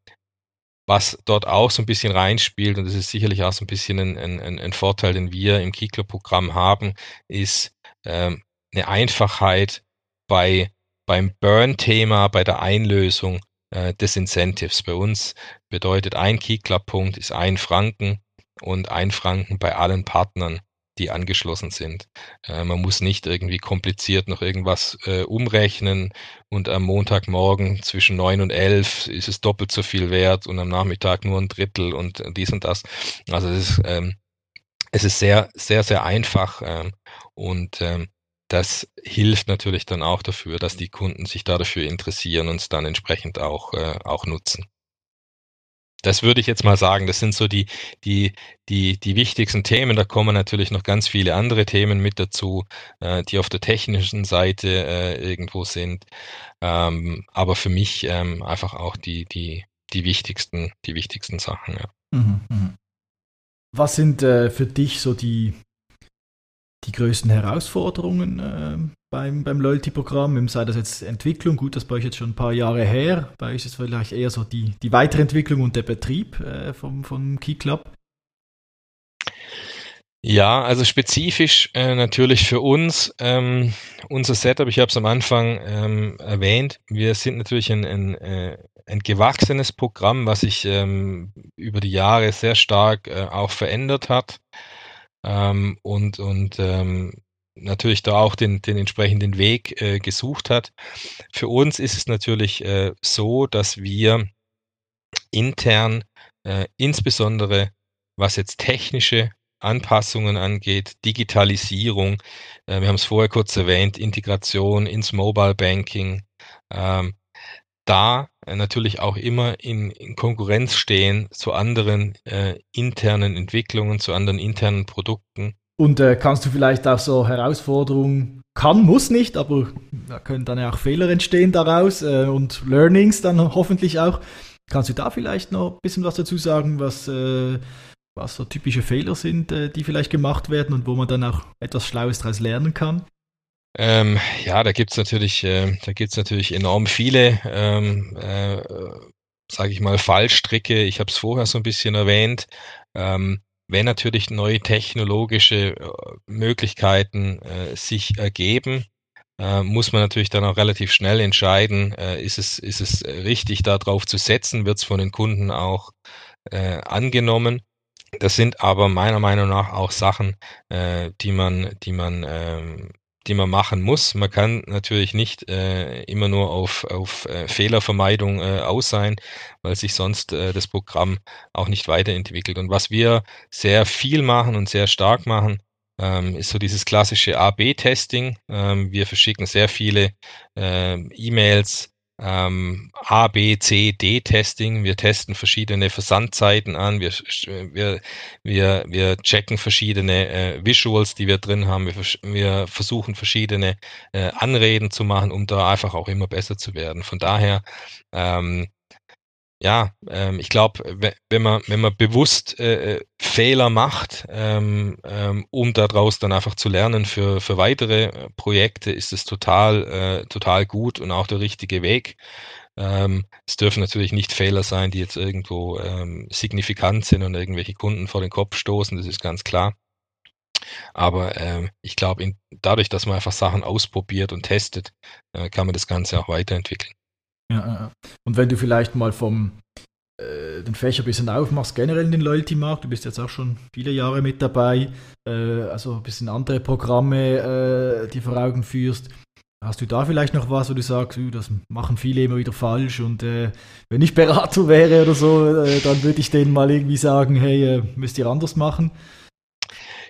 was dort auch so ein bisschen reinspielt, und das ist sicherlich auch so ein bisschen ein, ein, ein Vorteil, den wir im Kiklo-Programm haben, ist ähm, eine Einfachheit bei, beim Burn-Thema, bei der Einlösung äh, des Incentives. Bei uns bedeutet ein Key-Club-Punkt ist ein Franken und ein Franken bei allen Partnern die angeschlossen sind. Äh, man muss nicht irgendwie kompliziert noch irgendwas äh, umrechnen und am Montagmorgen zwischen neun und elf ist es doppelt so viel wert und am Nachmittag nur ein Drittel und dies und das. Also es ist, ähm, es ist sehr, sehr, sehr einfach ähm, und ähm, das hilft natürlich dann auch dafür, dass die Kunden sich da dafür interessieren und es dann entsprechend auch, äh, auch nutzen. Das würde ich jetzt mal sagen, das sind so die, die, die, die wichtigsten Themen. Da kommen natürlich noch ganz viele andere Themen mit dazu, äh, die auf der technischen Seite äh, irgendwo sind. Ähm, aber für mich ähm, einfach auch die, die, die wichtigsten, die wichtigsten Sachen, ja. Mhm, mh. Was sind äh, für dich so die, die größten Herausforderungen äh, beim, beim Loyalty-Programm? Sei das jetzt Entwicklung, gut, das bei euch jetzt schon ein paar Jahre her. Bei euch ist es vielleicht eher so die, die Weiterentwicklung und der Betrieb äh, vom, vom Key Club. Ja, also spezifisch äh, natürlich für uns. Ähm, unser Setup, ich habe es am Anfang ähm, erwähnt, wir sind natürlich ein, ein, äh, ein gewachsenes Programm, was sich ähm, über die Jahre sehr stark äh, auch verändert hat ähm, und, und ähm, natürlich da auch den, den entsprechenden Weg äh, gesucht hat. Für uns ist es natürlich äh, so, dass wir intern äh, insbesondere was jetzt technische Anpassungen angeht, Digitalisierung, äh, wir haben es vorher kurz erwähnt, Integration ins Mobile Banking, ähm, da äh, natürlich auch immer in, in, Konkurrenz stehen zu anderen äh, internen Entwicklungen, zu anderen internen Produkten. Und äh, kannst du vielleicht auch so Herausforderungen, kann, muss nicht, aber da können dann ja auch Fehler entstehen daraus äh, und Learnings dann hoffentlich auch. Kannst du da vielleicht noch ein bisschen was dazu sagen, was äh, was so typische Fehler sind, äh, die vielleicht gemacht werden und wo man dann auch etwas Schlaues daraus lernen kann? Ähm, ja, da gibt's natürlich, äh, natürlich enorm viele, ähm, äh, sage ich mal, Fallstricke. Ich habe es vorher so ein bisschen erwähnt. Ähm, wenn natürlich neue technologische äh, Möglichkeiten äh, sich ergeben, äh, muss man natürlich dann auch relativ schnell entscheiden, äh, ist es, ist es richtig, darauf zu setzen, wird es von den Kunden auch äh, angenommen. Das sind aber meiner Meinung nach auch Sachen, äh, die man, die man, ähm, die man machen muss. Man kann natürlich nicht äh, immer nur auf, auf äh, Fehlervermeidung äh, aus sein, weil sich sonst äh, das Programm auch nicht weiterentwickelt. Und was wir sehr viel machen und sehr stark machen, ähm, ist so dieses klassische A-B-Testing. Ähm, wir verschicken sehr viele äh, E-Mails ähm, A, B, C, D-Testing. Wir testen verschiedene Versandzeiten an. Wir, wir, wir, wir checken verschiedene äh, Visuals, die wir drin haben. Wir, wir versuchen verschiedene äh, Anreden zu machen, um da einfach auch immer besser zu werden. Von daher ähm, ja, ähm, ich glaube, wenn man, wenn man bewusst äh, äh, Fehler macht, ähm, ähm, um daraus dann einfach zu lernen für, für weitere äh, Projekte, ist es total, äh, total gut und auch der richtige Weg. Ähm, es dürfen natürlich nicht Fehler sein, die jetzt irgendwo ähm, signifikant sind und irgendwelche Kunden vor den Kopf stoßen, das ist ganz klar. Aber ähm, ich glaube, dadurch, dass man einfach Sachen ausprobiert und testet, äh, kann man das Ganze auch weiterentwickeln. Ja, und wenn du vielleicht mal vom äh, den Fächer ein bisschen aufmachst, generell in den Loyalty-Markt, du bist jetzt auch schon viele Jahre mit dabei, äh, also ein bisschen andere Programme, äh, die vor Augen führst. Hast du da vielleicht noch was, wo du sagst, das machen viele immer wieder falsch und äh, wenn ich Berater wäre oder so, äh, dann würde ich denen mal irgendwie sagen, hey, äh, müsst ihr anders machen?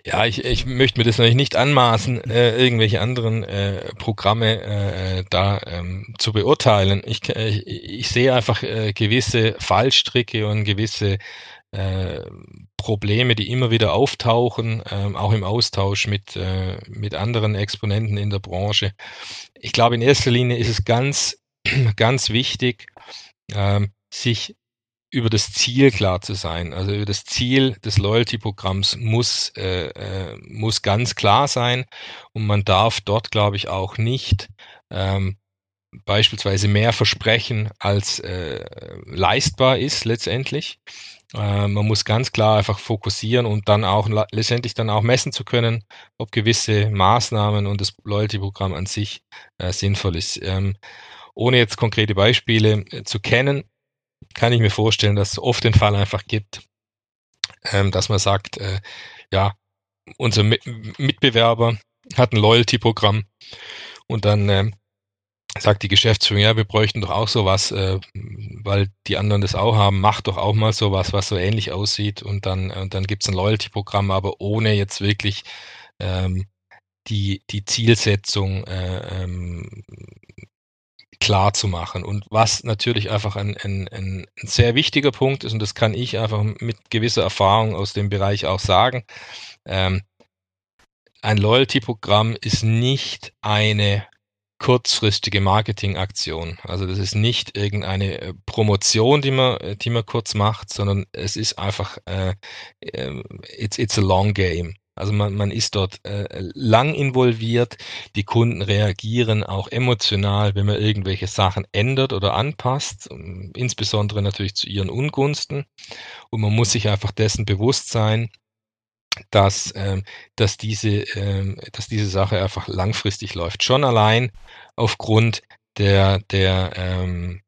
Ja, ich, ich möchte mir das natürlich nicht anmaßen, äh, irgendwelche anderen äh, Programme äh, da ähm, zu beurteilen. Ich, ich, ich sehe einfach äh, gewisse Fallstricke und gewisse äh, Probleme, die immer wieder auftauchen, äh, auch im Austausch mit, äh, mit anderen Exponenten in der Branche. Ich glaube, in erster Linie ist es ganz, ganz wichtig, äh, sich über das Ziel klar zu sein. Also über das Ziel des Loyalty-Programms muss, äh, äh, muss ganz klar sein und man darf dort, glaube ich, auch nicht ähm, beispielsweise mehr versprechen, als äh, leistbar ist letztendlich. Äh, man muss ganz klar einfach fokussieren und dann auch letztendlich dann auch messen zu können, ob gewisse Maßnahmen und das Loyalty-Programm an sich äh, sinnvoll ist. Ähm, ohne jetzt konkrete Beispiele äh, zu kennen, kann ich mir vorstellen, dass es oft den Fall einfach gibt, ähm, dass man sagt, äh, ja, unser Mitbewerber hat ein Loyalty-Programm und dann äh, sagt die Geschäftsführung, ja, wir bräuchten doch auch sowas, äh, weil die anderen das auch haben, macht doch auch mal sowas, was so ähnlich aussieht und dann, und dann gibt's ein Loyalty-Programm, aber ohne jetzt wirklich ähm, die, die Zielsetzung äh, ähm, klar zu machen. Und was natürlich einfach ein, ein, ein sehr wichtiger Punkt ist, und das kann ich einfach mit gewisser Erfahrung aus dem Bereich auch sagen, ähm, ein Loyalty-Programm ist nicht eine kurzfristige Marketingaktion. Also das ist nicht irgendeine äh, Promotion, die man, die man kurz macht, sondern es ist einfach, äh, ähm, it's, it's a long game. Also man, man ist dort äh, lang involviert, die Kunden reagieren auch emotional, wenn man irgendwelche Sachen ändert oder anpasst, ähm, insbesondere natürlich zu ihren Ungunsten. Und man muss sich einfach dessen bewusst sein, dass, ähm, dass, diese, ähm, dass diese Sache einfach langfristig läuft. Schon allein aufgrund der, der ähm,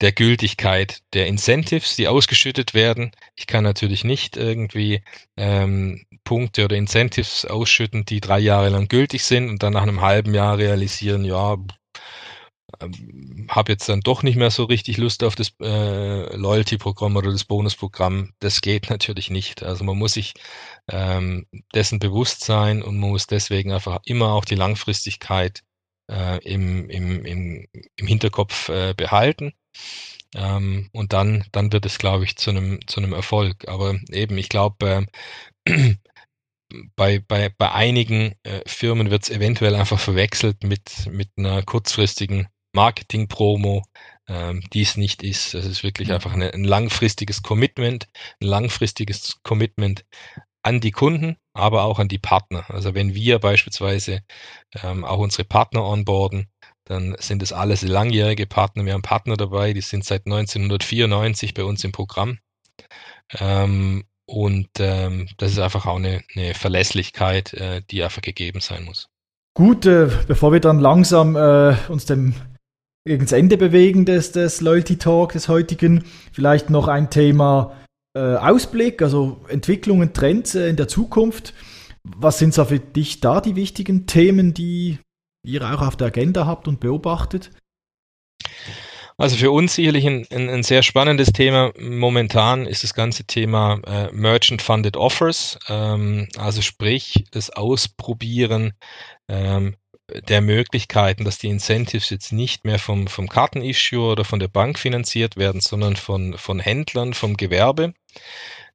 der Gültigkeit der Incentives, die ausgeschüttet werden. Ich kann natürlich nicht irgendwie ähm, Punkte oder Incentives ausschütten, die drei Jahre lang gültig sind und dann nach einem halben Jahr realisieren, ja, ähm, habe jetzt dann doch nicht mehr so richtig Lust auf das äh, Loyalty-Programm oder das Bonusprogramm. Das geht natürlich nicht. Also man muss sich ähm, dessen bewusst sein und man muss deswegen einfach immer auch die Langfristigkeit äh, im, im, im, im Hinterkopf äh, behalten. Ähm, und dann, dann wird es, glaube ich, zu einem, zu einem Erfolg. Aber eben, ich glaube, äh, bei, bei, bei einigen äh, Firmen wird es eventuell einfach verwechselt mit, mit einer kurzfristigen Marketing-Promo, ähm, die es nicht ist. Es ist wirklich mhm. einfach eine, ein langfristiges Commitment, ein langfristiges Commitment an die Kunden, aber auch an die Partner. Also wenn wir beispielsweise ähm, auch unsere Partner onboarden, dann sind es alles langjährige Partner. Wir haben Partner dabei, die sind seit 1994 bei uns im Programm. Ähm, und ähm, das ist einfach auch eine, eine Verlässlichkeit, äh, die einfach gegeben sein muss. Gut, äh, bevor wir dann langsam äh, uns dem das Ende bewegen des, des Loyalty Talk des heutigen, vielleicht noch ein Thema äh, Ausblick, also Entwicklungen, Trends äh, in der Zukunft. Was sind so für dich da die wichtigen Themen, die ihr auch auf der Agenda habt und beobachtet? Also für uns sicherlich ein, ein, ein, sehr spannendes Thema. Momentan ist das ganze Thema äh, Merchant Funded Offers, ähm, also sprich das Ausprobieren ähm, der Möglichkeiten, dass die Incentives jetzt nicht mehr vom, vom Kartenissue oder von der Bank finanziert werden, sondern von, von Händlern, vom Gewerbe.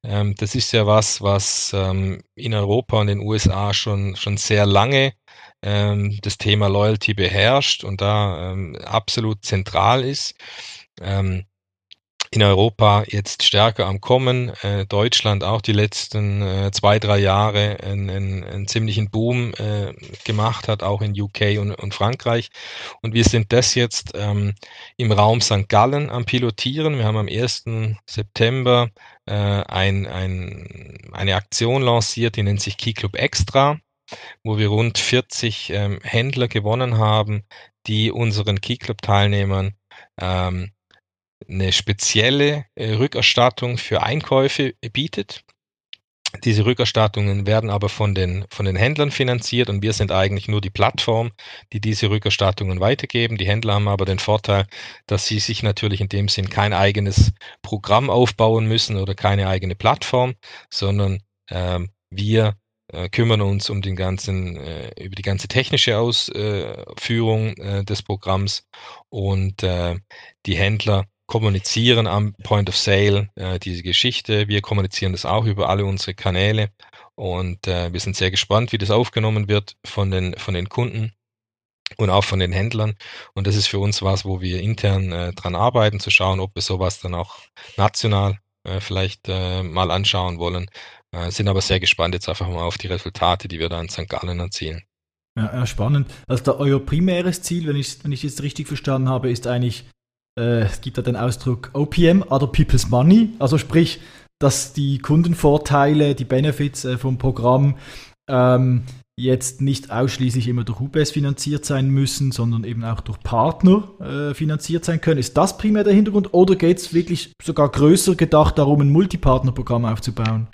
Ähm, das ist ja was, was ähm, in Europa und den USA schon, schon sehr lange ähm, das Thema Loyalty beherrscht und da ähm, absolut zentral ist. Ähm, in Europa jetzt stärker am Kommen. Äh, Deutschland auch die letzten äh, zwei, drei Jahre einen, einen, einen ziemlichen Boom äh, gemacht hat, auch in UK und, und, Frankreich. Und wir sind das jetzt ähm, im Raum St. Gallen am Pilotieren. Wir haben am 1. September äh, ein, ein, eine Aktion lanciert, die nennt sich Key Club Extra wo wir rund 40 ähm, Händler gewonnen haben, die unseren Key Club Teilnehmern ähm, eine spezielle äh, Rückerstattung für Einkäufe bietet. Diese Rückerstattungen werden aber von den, von den Händlern finanziert und wir sind eigentlich nur die Plattform, die diese Rückerstattungen weitergeben. Die Händler haben aber den Vorteil, dass sie sich natürlich in dem Sinn kein eigenes Programm aufbauen müssen oder keine eigene Plattform, sondern ähm, wir äh, kümmern uns um den ganzen, äh, über die ganze technische Ausführung äh, des Programms und äh, die Händler kommunizieren am Point of Sale äh, diese Geschichte. Wir kommunizieren das auch über alle unsere Kanäle und äh, wir sind sehr gespannt, wie das aufgenommen wird von den, von den Kunden und auch von den Händlern. Und das ist für uns was, wo wir intern äh, dran arbeiten, zu schauen, ob wir sowas dann auch national äh, vielleicht äh, mal anschauen wollen. Äh, sind aber sehr gespannt jetzt einfach mal auf die Resultate, die wir da in St. Gallen erzielen. Ja, spannend. Also da, euer primäres Ziel, wenn ich wenn ich es richtig verstanden habe, ist eigentlich äh, es gibt da den Ausdruck OPM, Other People's Money, also sprich, dass die Kundenvorteile, die Benefits äh, vom Programm ähm, jetzt nicht ausschließlich immer durch UBS finanziert sein müssen, sondern eben auch durch Partner äh, finanziert sein können. Ist das primär der Hintergrund oder geht es wirklich sogar größer gedacht darum, ein Multipartnerprogramm aufzubauen?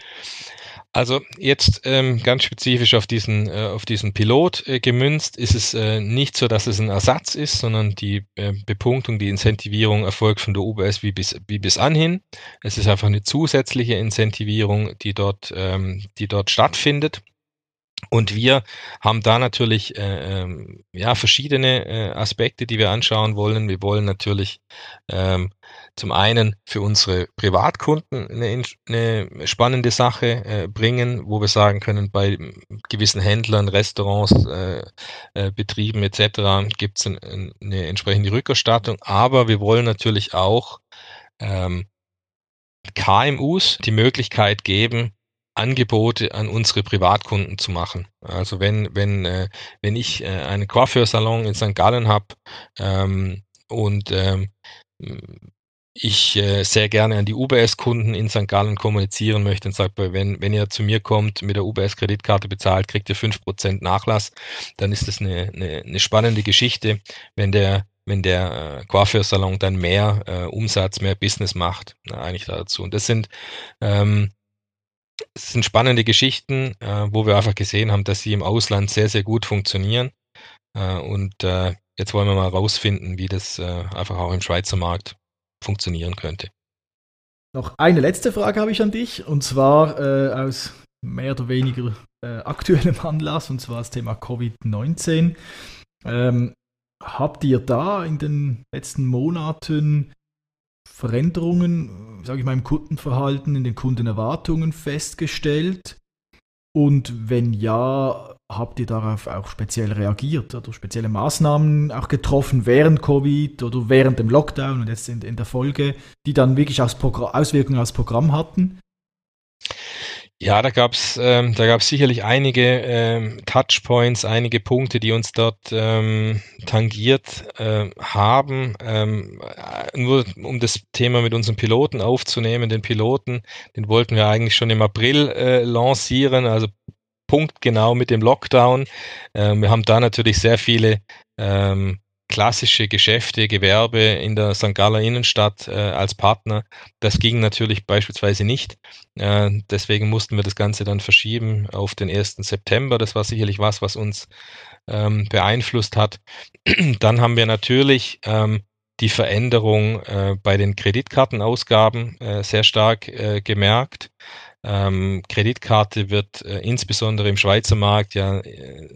Also jetzt ähm, ganz spezifisch auf diesen, äh, auf diesen Pilot äh, gemünzt, ist es äh, nicht so, dass es ein Ersatz ist, sondern die äh, Bepunktung, die Incentivierung erfolgt von der UBS wie bis, wie bis anhin. Es ist einfach eine zusätzliche Incentivierung, die dort, ähm, die dort stattfindet. Und wir haben da natürlich äh, ähm, ja verschiedene äh, Aspekte, die wir anschauen wollen. Wir wollen natürlich ähm, zum einen für unsere Privatkunden eine, eine spannende Sache äh, bringen, wo wir sagen können, bei gewissen Händlern, Restaurants, äh, äh, Betrieben etc. gibt es ein, eine entsprechende Rückerstattung. Aber wir wollen natürlich auch ähm, KMUs die Möglichkeit geben, Angebote an unsere Privatkunden zu machen. Also wenn, wenn, äh, wenn ich äh, einen Coiffeursalon in St. Gallen habe ähm, und ähm, ich äh, sehr gerne an die UBS-Kunden in St. Gallen kommunizieren möchte und sage, wenn, wenn ihr zu mir kommt, mit der UBS-Kreditkarte bezahlt, kriegt ihr fünf Prozent Nachlass, dann ist das eine, eine, eine spannende Geschichte, wenn der wenn der äh, Coiffeursalon dann mehr äh, Umsatz, mehr Business macht, na, eigentlich dazu. Und das sind ähm, es sind spannende Geschichten, äh, wo wir einfach gesehen haben, dass sie im Ausland sehr, sehr gut funktionieren. Äh, und äh, jetzt wollen wir mal rausfinden, wie das äh, einfach auch im Schweizer Markt funktionieren könnte. Noch eine letzte Frage habe ich an dich, und zwar äh, aus mehr oder weniger äh, aktuellem Anlass, und zwar das Thema Covid-19. Ähm, habt ihr da in den letzten Monaten Veränderungen, sage ich mal, im Kundenverhalten, in den Kundenerwartungen festgestellt? Und wenn ja, habt ihr darauf auch speziell reagiert oder spezielle Maßnahmen auch getroffen während Covid oder während dem Lockdown und jetzt in, in der Folge, die dann wirklich Auswirkungen aufs Programm hatten? Ja, da gab's ähm, da gab's sicherlich einige ähm, Touchpoints, einige Punkte, die uns dort ähm, tangiert äh, haben. Ähm, äh, nur um das Thema mit unseren Piloten aufzunehmen, den Piloten, den wollten wir eigentlich schon im April äh, lancieren, also punktgenau mit dem Lockdown. Ähm, wir haben da natürlich sehr viele ähm, klassische Geschäfte, Gewerbe in der St. Galler Innenstadt äh, als Partner. Das ging natürlich beispielsweise nicht. Äh, deswegen mussten wir das Ganze dann verschieben auf den 1. September. Das war sicherlich was, was uns ähm, beeinflusst hat. dann haben wir natürlich ähm, die Veränderung äh, bei den Kreditkartenausgaben äh, sehr stark äh, gemerkt. Ähm, Kreditkarte wird äh, insbesondere im Schweizer Markt ja äh,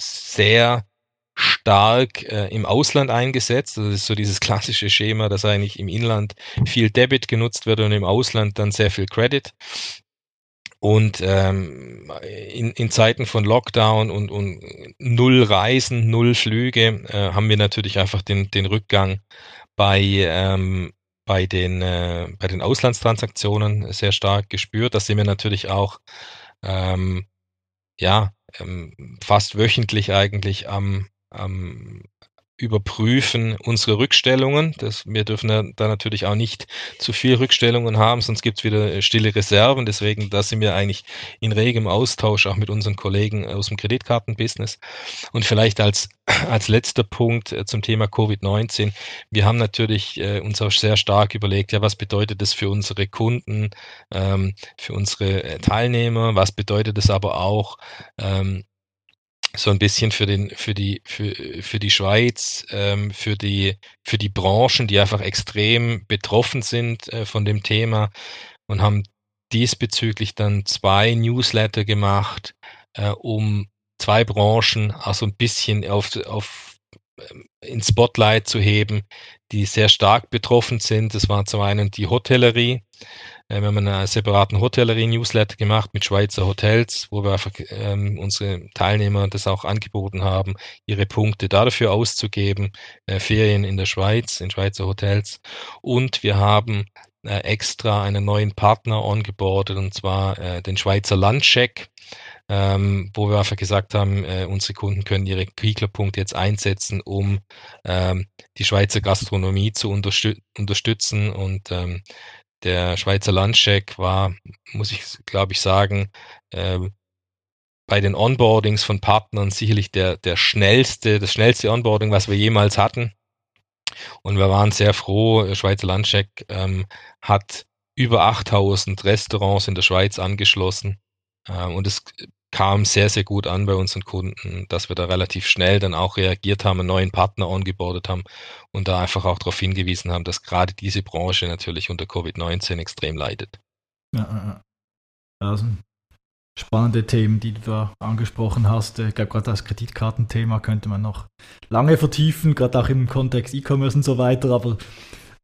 sehr stark äh, im Ausland eingesetzt. Das ist so dieses klassische Schema, dass eigentlich im Inland viel Debit genutzt wird und im Ausland dann sehr viel Credit. Und ähm, in, in Zeiten von Lockdown und, und null Reisen, null Flüge äh, haben wir natürlich einfach den, den Rückgang bei, ähm, bei, den, äh, bei den Auslandstransaktionen sehr stark gespürt. Das sehen wir natürlich auch ähm, ja, ähm, fast wöchentlich eigentlich am, ähm, überprüfen unsere Rückstellungen. Das, wir dürfen da natürlich auch nicht zu viel Rückstellungen haben, sonst gibt es wieder äh, stille Reserven. Deswegen, da sind wir eigentlich in regem Austausch auch mit unseren Kollegen aus dem Kreditkartenbusiness. Und vielleicht als, als letzter Punkt äh, zum Thema Covid-19. Wir haben natürlich äh, uns auch sehr stark überlegt, ja, was bedeutet das für unsere Kunden, ähm, für unsere äh, Teilnehmer? Was bedeutet es aber auch ähm, so ein bisschen für den, für die, für, für die Schweiz, ähm, für die, für die Branchen, die einfach extrem betroffen sind äh, von dem Thema und haben diesbezüglich dann zwei Newsletter gemacht, äh, um zwei Branchen also ein bisschen auf, auf ähm, ins Spotlight zu heben, die sehr stark betroffen sind. Das war zum einen die Hotellerie, wir haben einen separaten Hotellerie-Newsletter gemacht mit Schweizer Hotels, wo wir einfach ähm, unsere Teilnehmer das auch angeboten haben, ihre Punkte dafür auszugeben, äh, Ferien in der Schweiz, in Schweizer Hotels. Und wir haben äh, extra einen neuen Partner ongeboardet, und zwar äh, den Schweizer Landcheck. Ähm, wo wir einfach gesagt haben, äh, unsere Kunden können ihre Kiegler-Punkte jetzt einsetzen, um ähm, die Schweizer Gastronomie zu unterstü unterstützen und ähm, der Schweizer Landcheck war, muss ich glaube ich sagen, äh, bei den Onboardings von Partnern sicherlich der, der schnellste, das schnellste Onboarding, was wir jemals hatten. Und wir waren sehr froh. Schweizer Landcheck ähm, hat über 8000 Restaurants in der Schweiz angeschlossen. Äh, und es kam sehr, sehr gut an bei unseren Kunden, dass wir da relativ schnell dann auch reagiert haben, einen neuen Partner ongeboardet haben und da einfach auch darauf hingewiesen haben, dass gerade diese Branche natürlich unter Covid-19 extrem leidet. Ja, ja. Also spannende Themen, die du da angesprochen hast. Ich glaube, gerade das Kreditkartenthema könnte man noch lange vertiefen, gerade auch im Kontext E-Commerce und so weiter, aber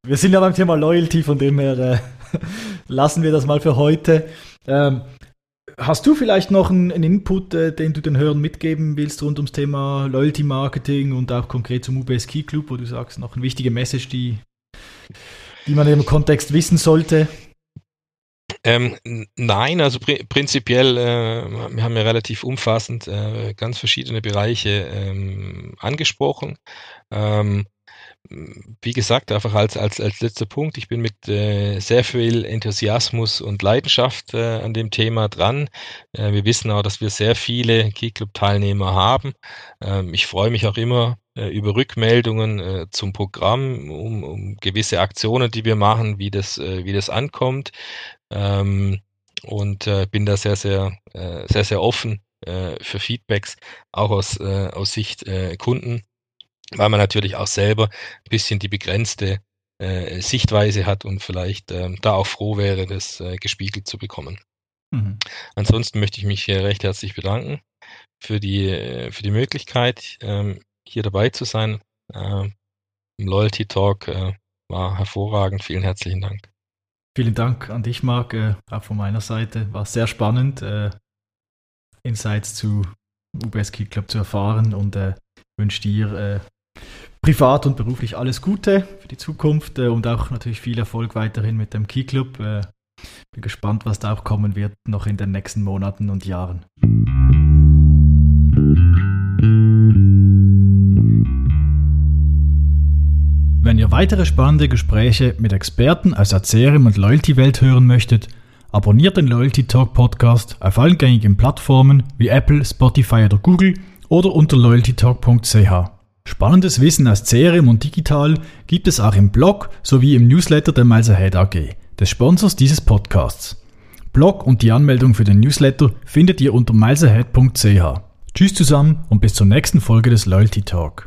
wir sind ja beim Thema Loyalty, von dem her äh, lassen wir das mal für heute. Ähm, Hast du vielleicht noch einen, einen Input, äh, den du den Hörern mitgeben willst rund ums Thema Loyalty Marketing und auch konkret zum UBS Key Club, wo du sagst, noch eine wichtige Message, die, die man im Kontext wissen sollte? Ähm, nein, also pr prinzipiell, äh, wir haben ja relativ umfassend äh, ganz verschiedene Bereiche ähm, angesprochen. Ähm, wie gesagt, einfach als, als, als letzter Punkt, ich bin mit äh, sehr viel Enthusiasmus und Leidenschaft äh, an dem Thema dran. Äh, wir wissen auch, dass wir sehr viele Key-Club-Teilnehmer haben. Ähm, ich freue mich auch immer äh, über Rückmeldungen äh, zum Programm, um, um gewisse Aktionen, die wir machen, wie das, äh, wie das ankommt. Ähm, und bin da sehr, sehr, sehr, sehr offen für Feedbacks, auch aus, aus Sicht Kunden weil man natürlich auch selber ein bisschen die begrenzte äh, Sichtweise hat und vielleicht ähm, da auch froh wäre, das äh, gespiegelt zu bekommen. Mhm. Ansonsten möchte ich mich recht herzlich bedanken für die, äh, für die Möglichkeit, ähm, hier dabei zu sein. Ähm, Im Loyalty Talk äh, war hervorragend. Vielen herzlichen Dank. Vielen Dank an dich, Marc, äh, auch von meiner Seite. War sehr spannend, äh, Insights zu UBS Key Club zu erfahren und wünsche dir privat und beruflich alles Gute für die Zukunft äh, und auch natürlich viel Erfolg weiterhin mit dem Key Club. Äh, bin gespannt, was da auch kommen wird noch in den nächsten Monaten und Jahren. Wenn ihr weitere spannende Gespräche mit Experten aus der CRM und Loyalty-Welt hören möchtet, abonniert den Loyalty Talk Podcast auf allen gängigen Plattformen wie Apple, Spotify oder Google oder unter loyaltytalk.ch. Spannendes Wissen aus CRM und Digital gibt es auch im Blog sowie im Newsletter der Miles Ahead AG, des Sponsors dieses Podcasts. Blog und die Anmeldung für den Newsletter findet ihr unter milesahead.ch. Tschüss zusammen und bis zur nächsten Folge des Loyalty Talk.